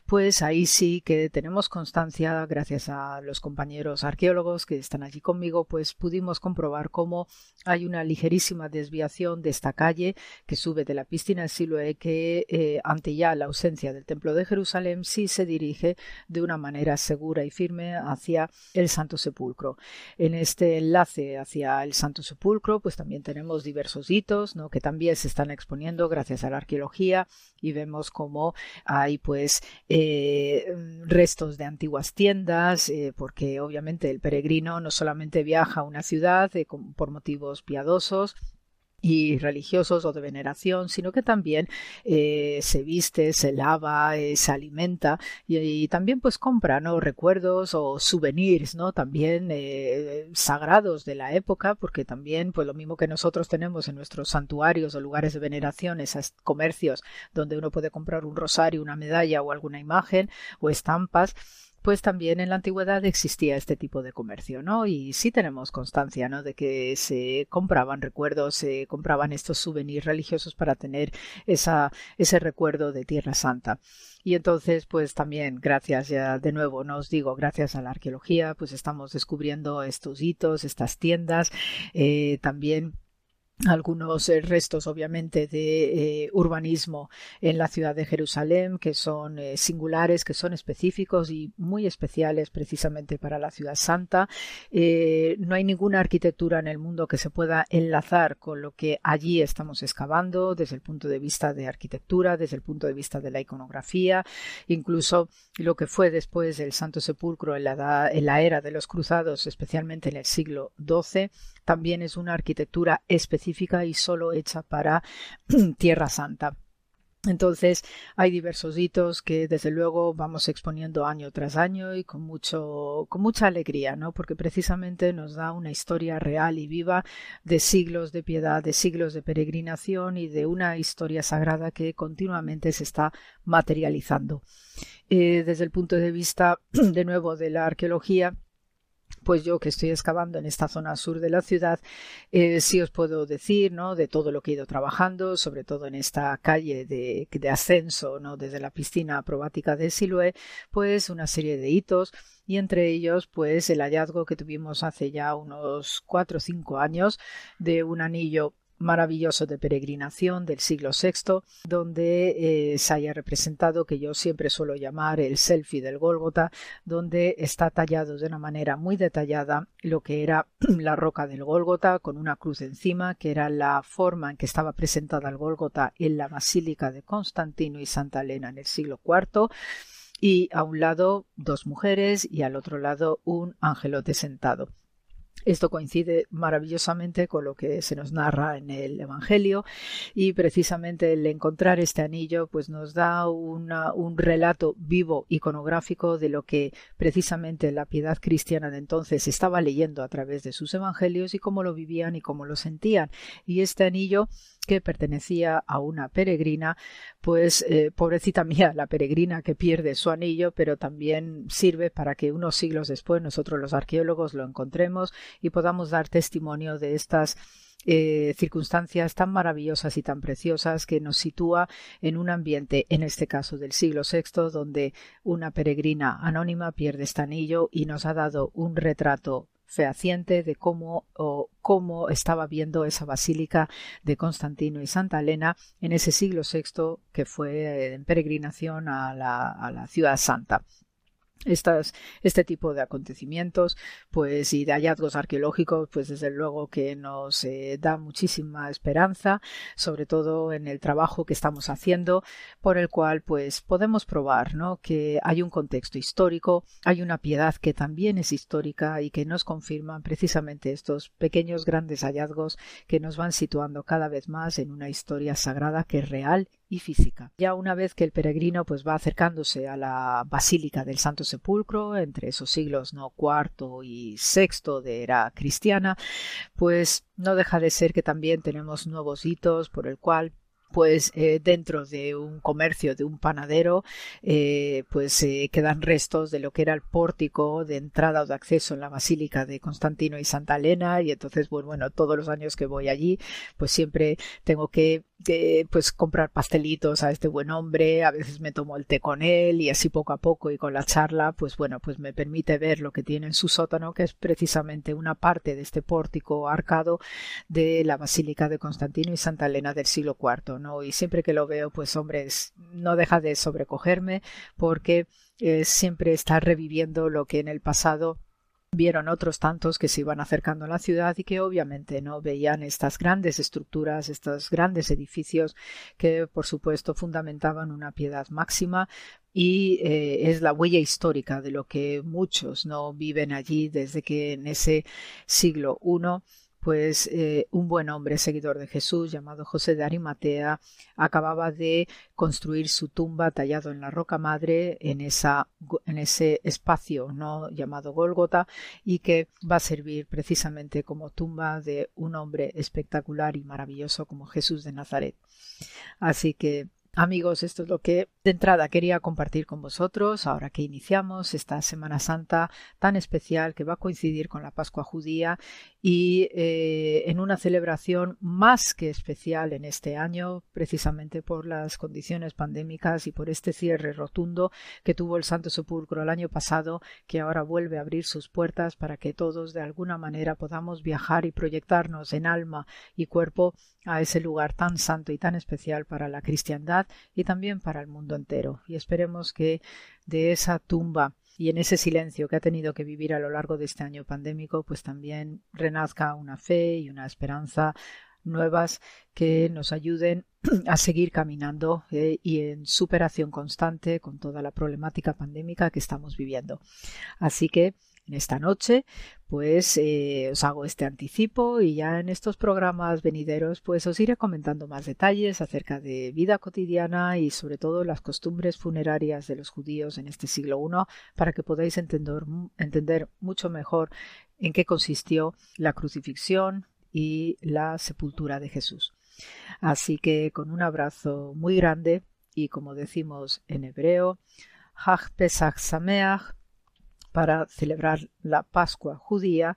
pues ahí sí que tenemos constancia, gracias a los compañeros arqueólogos que están allí conmigo, pues pudimos comprobar cómo hay una ligerísima desviación de esta calle que sube de la piscina de Siloé que eh, ante ya la ausencia del templo de Jerusalén sí se dirige de una manera segura y firme hacia el Santo Sepulcro. En este enlace hacia el Santo Sepulcro, pues también tenemos diversos hitos, ¿no? Que también se están exponiendo gracias a la arqueología y vemos cómo hay pues eh, restos de antiguas tiendas, eh, porque obviamente el peregrino no solamente viaja a una ciudad eh, por motivos piadosos, y religiosos o de veneración, sino que también eh, se viste, se lava, eh, se alimenta y, también pues compra ¿no? recuerdos o souvenirs, ¿no? también eh, sagrados de la época, porque también pues lo mismo que nosotros tenemos en nuestros santuarios o lugares de veneración, esos comercios donde uno puede comprar un rosario, una medalla o alguna imagen o estampas, pues también en la antigüedad existía este tipo de comercio, ¿no? Y sí tenemos constancia, ¿no? De que se compraban recuerdos, se compraban estos souvenirs religiosos para tener esa, ese recuerdo de Tierra Santa. Y entonces, pues también, gracias ya de nuevo, no os digo, gracias a la arqueología, pues estamos descubriendo estos hitos, estas tiendas, eh, también algunos eh, restos obviamente de eh, urbanismo en la ciudad de Jerusalén que son eh, singulares, que son específicos y muy especiales precisamente para la ciudad santa. no hay ninguna arquitectura en el mundo que se pueda enlazar con lo que allí estamos excavando desde el punto de vista de arquitectura, desde el punto de vista de la iconografía, incluso lo que fue después del Santo Sepulcro en la, en la era de los cruzados, especialmente en el siglo XII, también es una arquitectura específica y solo hecha para Tierra Santa. Entonces hay diversos hitos que desde luego vamos exponiendo año tras año y con mucho con mucha alegría, ¿no? Porque precisamente nos da una historia real y viva de siglos de piedad, de siglos de peregrinación y de una historia sagrada que continuamente se está materializando. Eh, desde el punto de vista de nuevo de la arqueología, pues yo que estoy excavando en esta zona sur de la ciudad, eh, sí os puedo decir, ¿no? De todo lo que he ido trabajando, sobre todo en esta calle de, de ascenso, ¿no? Desde la piscina probática de Siloé, pues una serie de hitos y entre ellos pues el hallazgo que tuvimos hace ya unos cuatro o cinco años de un anillo maravilloso de peregrinación del siglo VI, donde eh, se haya representado que yo siempre suelo llamar el selfie del Gólgota, donde está tallado de una manera muy detallada lo que era la roca del Gólgota con una cruz encima, que era la forma en que estaba presentada el Gólgota en la Basílica de Constantino y Santa Elena en el siglo IV y a un lado dos mujeres y al otro lado un angelote sentado. Esto coincide maravillosamente con lo que se nos narra en el Evangelio y precisamente el encontrar este anillo pues nos da un relato vivo iconográfico de lo que precisamente la piedad cristiana de entonces estaba leyendo a través de sus evangelios y cómo lo vivían y cómo lo sentían. Y este anillo que pertenecía a una peregrina, pues eh, pobrecita mía, la peregrina que pierde su anillo, pero también sirve para que unos siglos después nosotros los arqueólogos lo encontremos y podamos dar testimonio de estas eh, circunstancias tan maravillosas y tan preciosas que nos sitúa en un ambiente, en este caso del siglo VI, donde una peregrina anónima pierde este anillo y nos ha dado un retrato fehaciente de cómo, o, cómo estaba viendo esa basílica de Constantino y Santa Elena en ese siglo VI que fue en peregrinación a la, a la ciudad santa este tipo de acontecimientos pues y de hallazgos arqueológicos pues desde luego que nos eh, da muchísima esperanza sobre todo en el trabajo que estamos haciendo por el cual pues podemos probar ¿no? que hay un contexto histórico hay una piedad que también es histórica y que nos confirman precisamente estos pequeños grandes hallazgos que nos van situando cada vez más en una historia sagrada que es real y física. Ya una vez que el peregrino pues va acercándose a la Basílica del Santo Sepulcro entre esos siglos no cuarto y sexto de era cristiana, pues no deja de ser que también tenemos nuevos hitos por el cual pues eh, dentro de un comercio de un panadero eh, pues eh, quedan restos de lo que era el pórtico de entrada o de acceso en la basílica de Constantino y Santa Elena y entonces pues, bueno todos los años que voy allí pues siempre tengo que pues comprar pastelitos a este buen hombre, a veces me tomo el té con él y así poco a poco y con la charla, pues bueno, pues me permite ver lo que tiene en su sótano, que es precisamente una parte de este pórtico arcado de la Basílica de Constantino y Santa Elena del siglo IV, ¿no? Y siempre que lo veo, pues hombre, no deja de sobrecogerme porque eh, siempre está reviviendo lo que en el pasado vieron otros tantos que se iban acercando a la ciudad y que obviamente no veían estas grandes estructuras, estos grandes edificios que por supuesto fundamentaban una piedad máxima y eh, es la huella histórica de lo que muchos no viven allí desde que en ese siglo I pues eh, un buen hombre seguidor de Jesús llamado José de Arimatea acababa de construir su tumba tallado en la roca madre en, esa, en ese espacio no llamado Gólgota y que va a servir precisamente como tumba de un hombre espectacular y maravilloso como Jesús de Nazaret. Así que Amigos, esto es lo que de entrada quería compartir con vosotros ahora que iniciamos esta Semana Santa tan especial que va a coincidir con la Pascua judía y eh, en una celebración más que especial en este año, precisamente por las condiciones pandémicas y por este cierre rotundo que tuvo el Santo Sepulcro el año pasado, que ahora vuelve a abrir sus puertas para que todos de alguna manera podamos viajar y proyectarnos en alma y cuerpo a ese lugar tan santo y tan especial para la cristiandad y también para el mundo entero. Y esperemos que de esa tumba y en ese silencio que ha tenido que vivir a lo largo de este año pandémico, pues también renazca una fe y una esperanza nuevas que nos ayuden a seguir caminando eh, y en superación constante con toda la problemática pandémica que estamos viviendo. Así que esta noche, pues eh, os hago este anticipo y ya en estos programas venideros, pues os iré comentando más detalles acerca de vida cotidiana y sobre todo las costumbres funerarias de los judíos en este siglo I para que podáis entender, entender mucho mejor en qué consistió la crucifixión y la sepultura de Jesús. Así que con un abrazo muy grande y como decimos en hebreo, Hach Pesach Sameach, para celebrar la Pascua judía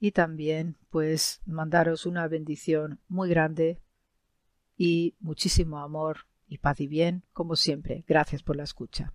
y también pues mandaros una bendición muy grande y muchísimo amor y paz y bien como siempre. Gracias por la escucha.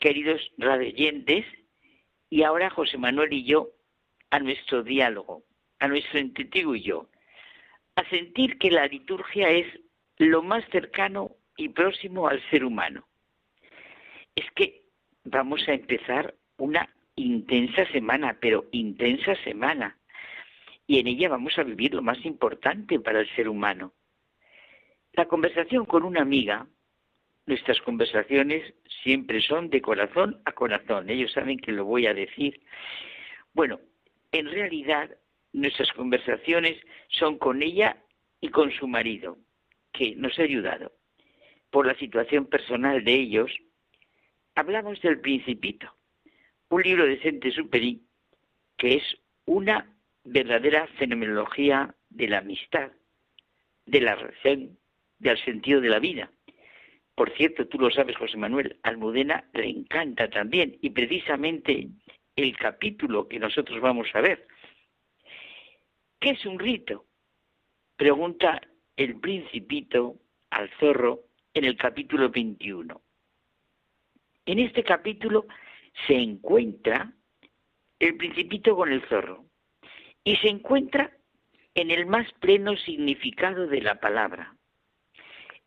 Queridos radioyentes, y ahora José Manuel y yo a nuestro diálogo, a nuestro testigo y yo, a sentir que la liturgia es lo más cercano y próximo al ser humano. Es que vamos a empezar una intensa semana, pero intensa semana, y en ella vamos a vivir lo más importante para el ser humano. La conversación con una amiga Nuestras conversaciones siempre son de corazón a corazón. Ellos saben que lo voy a decir. Bueno, en realidad nuestras conversaciones son con ella y con su marido, que nos ha ayudado. Por la situación personal de ellos, hablamos del Principito, un libro de Sente Superi que es una verdadera fenomenología de la amistad, de la relación, del sentido de la vida. Por cierto, tú lo sabes, José Manuel, Almudena le encanta también y precisamente el capítulo que nosotros vamos a ver. ¿Qué es un rito? Pregunta el principito al zorro en el capítulo 21. En este capítulo se encuentra el principito con el zorro y se encuentra en el más pleno significado de la palabra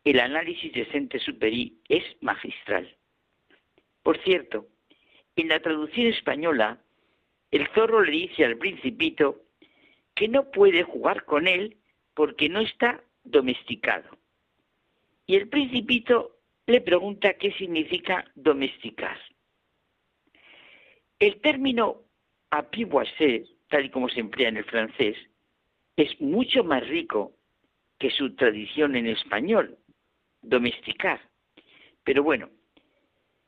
el análisis de Sente Superi es magistral. Por cierto, en la traducción española, el zorro le dice al principito que no puede jugar con él porque no está domesticado. Y el principito le pregunta qué significa domesticar. El término apprivoiser, tal y como se emplea en el francés, es mucho más rico que su tradición en español, domesticar. Pero bueno,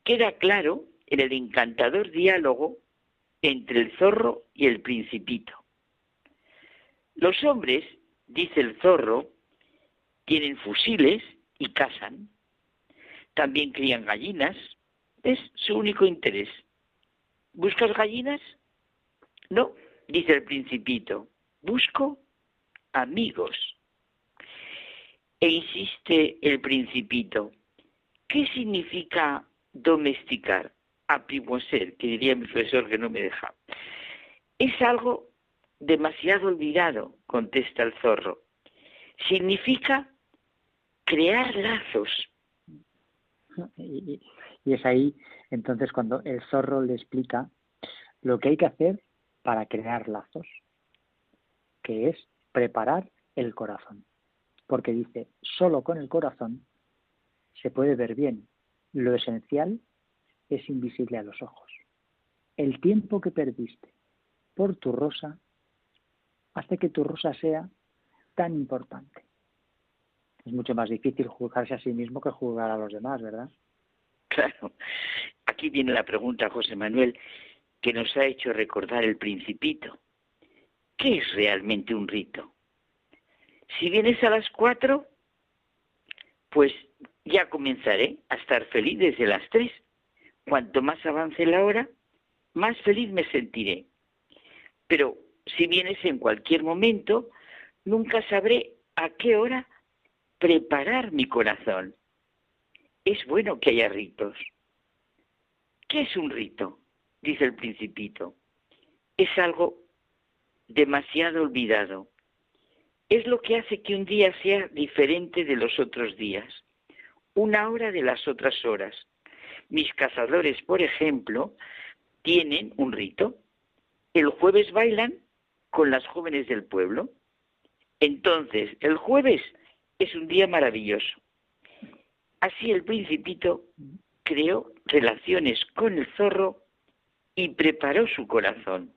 queda claro en el encantador diálogo entre el zorro y el principito. Los hombres, dice el zorro, tienen fusiles y cazan. También crían gallinas. Es su único interés. ¿Buscas gallinas? No, dice el principito. Busco amigos. E insiste el principito. ¿Qué significa domesticar? ser, que diría mi profesor que no me deja. Es algo demasiado olvidado, contesta el zorro. Significa crear lazos. Y, y, es ahí entonces cuando el zorro le explica lo que hay que hacer para crear lazos, que es preparar el corazón. Porque dice, solo con el corazón se puede ver bien. Lo esencial es invisible a los ojos. El tiempo que perdiste por tu rosa hace que tu rosa sea tan importante. Es mucho más difícil juzgarse a sí mismo que juzgar a los demás, ¿verdad? Claro. Aquí viene la pregunta, José Manuel, que nos ha hecho recordar el principito. ¿Qué es realmente un rito? Si vienes a las cuatro, pues ya comenzaré a estar feliz desde las tres. Cuanto más avance la hora, más feliz me sentiré. Pero si vienes en cualquier momento, nunca sabré a qué hora preparar mi corazón. Es bueno que haya ritos. ¿Qué es un rito? Dice el principito. Es algo demasiado olvidado. Es lo que hace que un día sea diferente de los otros días, una hora de las otras horas. Mis cazadores, por ejemplo, tienen un rito. El jueves bailan con las jóvenes del pueblo. Entonces, el jueves es un día maravilloso. Así el principito creó relaciones con el zorro y preparó su corazón.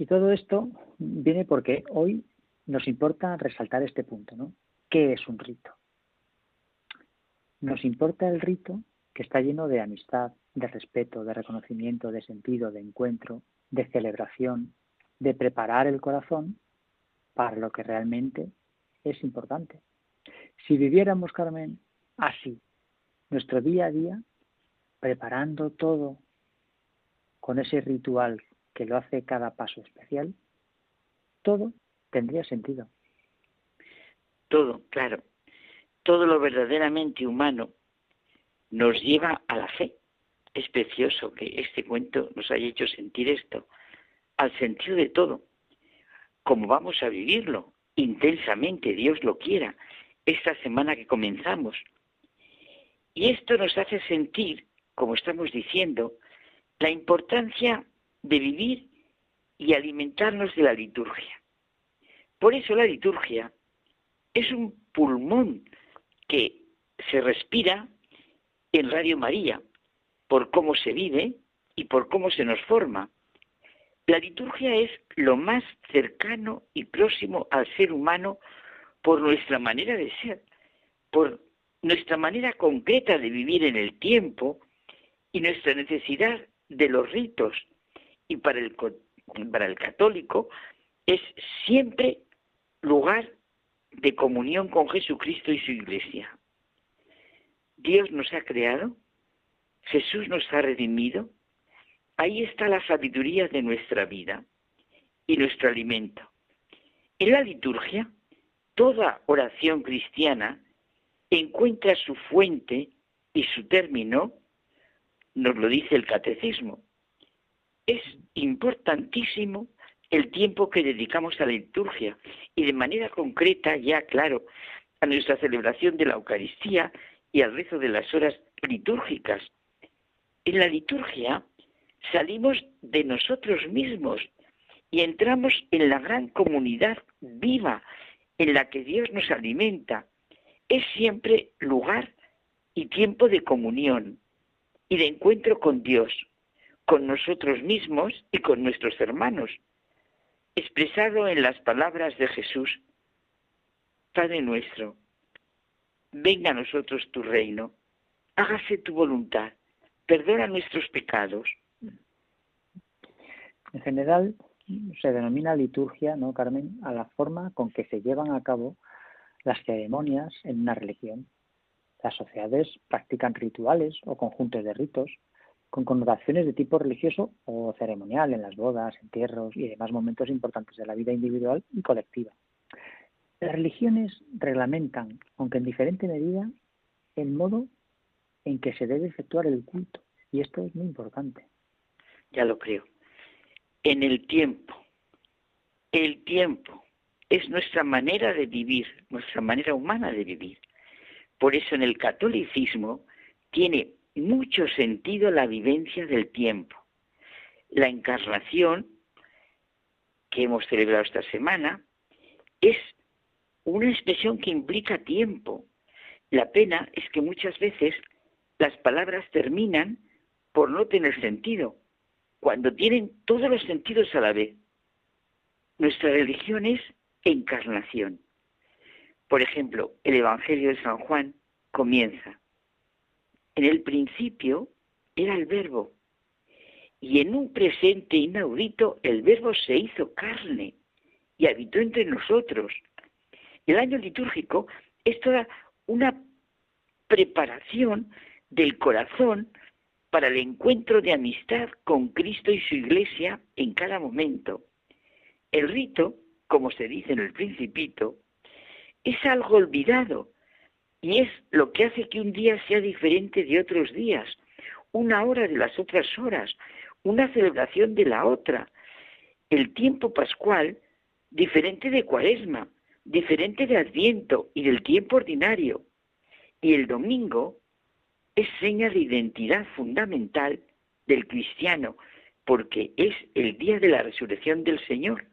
Y todo esto viene porque hoy nos importa resaltar este punto, ¿no? ¿Qué es un rito? Nos importa el rito que está lleno de amistad, de respeto, de reconocimiento, de sentido, de encuentro, de celebración, de preparar el corazón para lo que realmente es importante. Si viviéramos, Carmen, así, nuestro día a día, preparando todo con ese ritual que lo hace cada paso especial, todo tendría sentido. Todo, claro. Todo lo verdaderamente humano nos lleva a la fe. Es precioso que este cuento nos haya hecho sentir esto, al sentido de todo. Como vamos a vivirlo intensamente, Dios lo quiera, esta semana que comenzamos. Y esto nos hace sentir, como estamos diciendo, la importancia de vivir y alimentarnos de la liturgia. Por eso la liturgia es un pulmón que se respira en Radio María, por cómo se vive y por cómo se nos forma. La liturgia es lo más cercano y próximo al ser humano por nuestra manera de ser, por nuestra manera concreta de vivir en el tiempo y nuestra necesidad de los ritos. Y para el, para el católico es siempre lugar de comunión con Jesucristo y su iglesia. Dios nos ha creado, Jesús nos ha redimido, ahí está la sabiduría de nuestra vida y nuestro alimento. En la liturgia, toda oración cristiana encuentra su fuente y su término nos lo dice el catecismo. Es importantísimo el tiempo que dedicamos a la liturgia. Y de manera concreta, ya claro, a nuestra celebración de la Eucaristía y al rezo de las horas litúrgicas, En la liturgia salimos de nosotros mismos y entramos en la gran comunidad viva en la que Dios nos alimenta. Es siempre lugar y tiempo de comunión y de encuentro con Dios, con nosotros mismos y con nuestros hermanos, expresado en las palabras de Jesús. Padre nuestro, venga a nosotros tu reino, hágase tu voluntad, perdona nuestros pecados. En general, se denomina liturgia, ¿no, Carmen?, a la forma con que se llevan a cabo las ceremonias en una religión. Las sociedades practican rituales o conjuntos de ritos con connotaciones de tipo religioso o ceremonial en las bodas, entierros y demás momentos importantes de la vida individual y colectiva. Las religiones reglamentan, aunque en diferente medida, el modo en que se debe efectuar el culto. Y esto es muy importante. Ya lo creo. En el tiempo. El tiempo es nuestra manera de vivir, nuestra manera humana de vivir. Por eso en el catolicismo tiene mucho sentido la vivencia del tiempo. La encarnación que hemos celebrado esta semana es una expresión que implica tiempo. La pena es que muchas veces las palabras terminan por no tener sentido, cuando tienen todos los sentidos a la vez. Nuestra religión es encarnación. Por ejemplo, el Evangelio de San Juan comienza. En el principio era el verbo, y en un presente inaudito el verbo se hizo carne y habitó entre nosotros. El año litúrgico es toda una preparación del corazón para el encuentro de amistad con Cristo y su iglesia en cada momento. El rito, como se dice en el principito, es algo olvidado y es lo que hace que un día sea diferente de otros días, una hora de las otras horas, una celebración de la otra. El tiempo pascual, diferente de cuaresma, diferente de adviento y del tiempo ordinario. Y el domingo, es seña de identidad fundamental del cristiano, porque es el día de la resurrección del Señor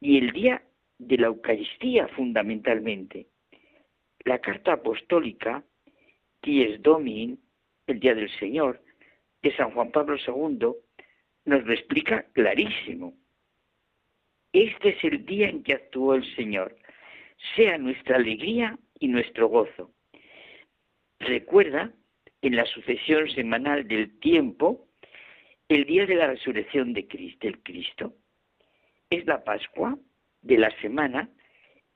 y el día de la Eucaristía fundamentalmente. La carta apostólica, Dies Domin, el día del Señor, de San Juan Pablo II, nos lo explica clarísimo. Este es el día en que actuó el Señor. Sea nuestra alegría y nuestro gozo. Recuerda en la sucesión semanal del tiempo el día de la resurrección de Cristo, el Cristo. Es la Pascua de la semana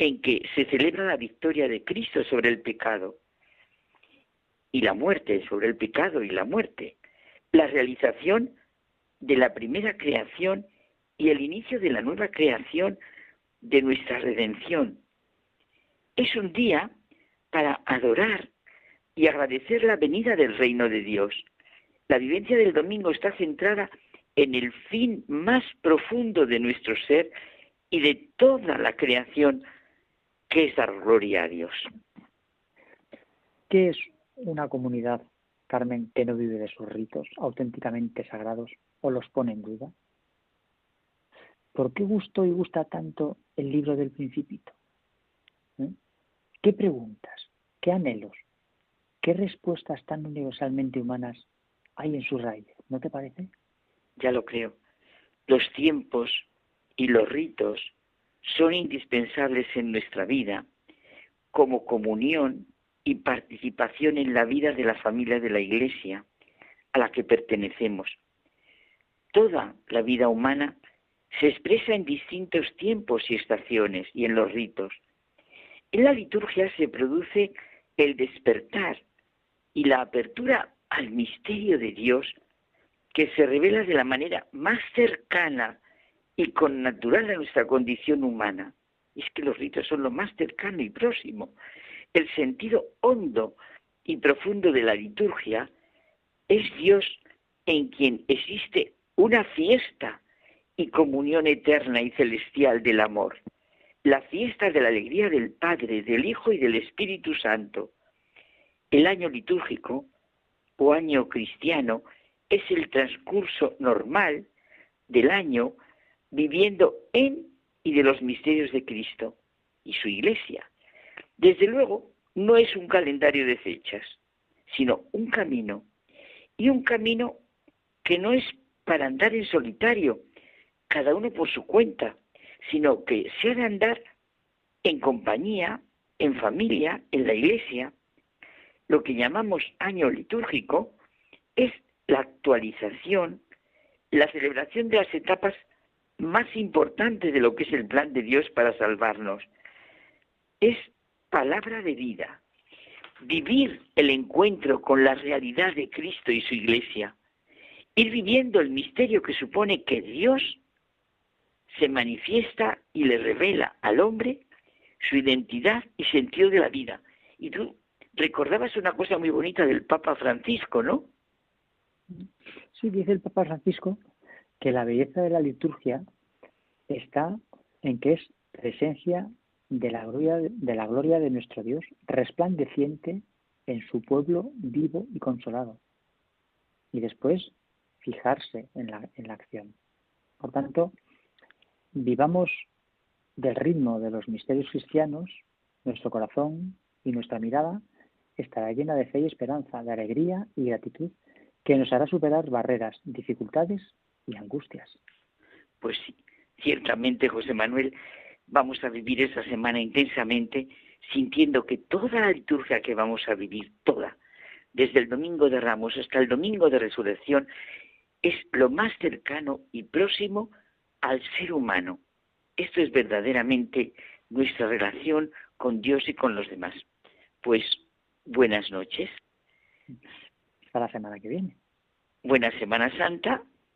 en que se celebra la victoria de Cristo sobre el pecado y la muerte, sobre el pecado y la muerte, la realización de la primera creación y el inicio de la nueva creación de nuestra redención. Es un día para adorar y agradecer la venida del reino de Dios. La vivencia del domingo está centrada en el fin más profundo de nuestro ser y de toda la creación, que es dar gloria a Dios. ¿Qué es una comunidad, Carmen, que no vive de sus ritos auténticamente sagrados o los pone en duda? ¿Por qué gustó y gusta tanto el libro del principito? ¿Eh? ¿Qué preguntas? ¿Qué anhelos? ¿Qué respuestas tan universalmente humanas hay en su raíz? ¿No te parece? Ya lo creo. Los tiempos y los ritos son indispensables en nuestra vida como comunión y participación en la vida de la familia de la Iglesia a la que pertenecemos. Toda la vida humana se expresa en distintos tiempos y estaciones y en los ritos. En la liturgia se produce el despertar y la apertura al misterio de Dios que se revela de la manera más cercana y con natural a nuestra condición humana. Es que los ritos son lo más cercano y próximo. El sentido hondo y profundo de la liturgia es Dios en quien existe una fiesta y comunión eterna y celestial del amor. La fiesta de la alegría del Padre, del Hijo y del Espíritu Santo el año litúrgico o año cristiano es el transcurso normal del año viviendo en y de los misterios de Cristo y su iglesia. Desde luego, no es un calendario de fechas, sino un camino. Y un camino que no es para andar en solitario, cada uno por su cuenta, sino que se ha de andar en compañía, en familia, en la iglesia. Lo que llamamos año litúrgico es la actualización, la celebración de las etapas más importantes de lo que es el plan de Dios para salvarnos. Es palabra de vida, vivir el encuentro con la realidad de Cristo y su iglesia, ir viviendo el misterio que supone que Dios se manifiesta y le revela al hombre su identidad y sentido de la vida. Y tú recordabas una cosa muy bonita del Papa Francisco, ¿no? Sí, dice el Papa Francisco que la belleza de la liturgia está en que es presencia de la gloria de, la gloria de nuestro Dios resplandeciente en su pueblo vivo y consolado. Y después fijarse en la, en la acción. Por tanto, vivamos del ritmo de los misterios cristianos, nuestro corazón y nuestra mirada estará llena de fe y esperanza, de alegría y gratitud que nos hará superar barreras, dificultades y angustias. Pues sí, ciertamente, José Manuel, vamos a vivir esa semana intensamente, sintiendo que toda la liturgia que vamos a vivir, toda, desde el domingo de Ramos hasta el domingo de Resurrección, es lo más cercano y próximo al ser humano. Esto es verdaderamente nuestra relación con Dios y con los demás. Pues buenas noches. Hasta la semana que viene. Buena Semana Santa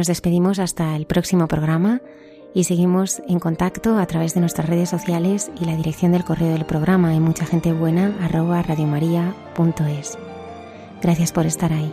Nos despedimos hasta el próximo programa y seguimos en contacto a través de nuestras redes sociales y la dirección del correo del programa hay mucha gente buena arroba radiomaria.es. Gracias por estar ahí.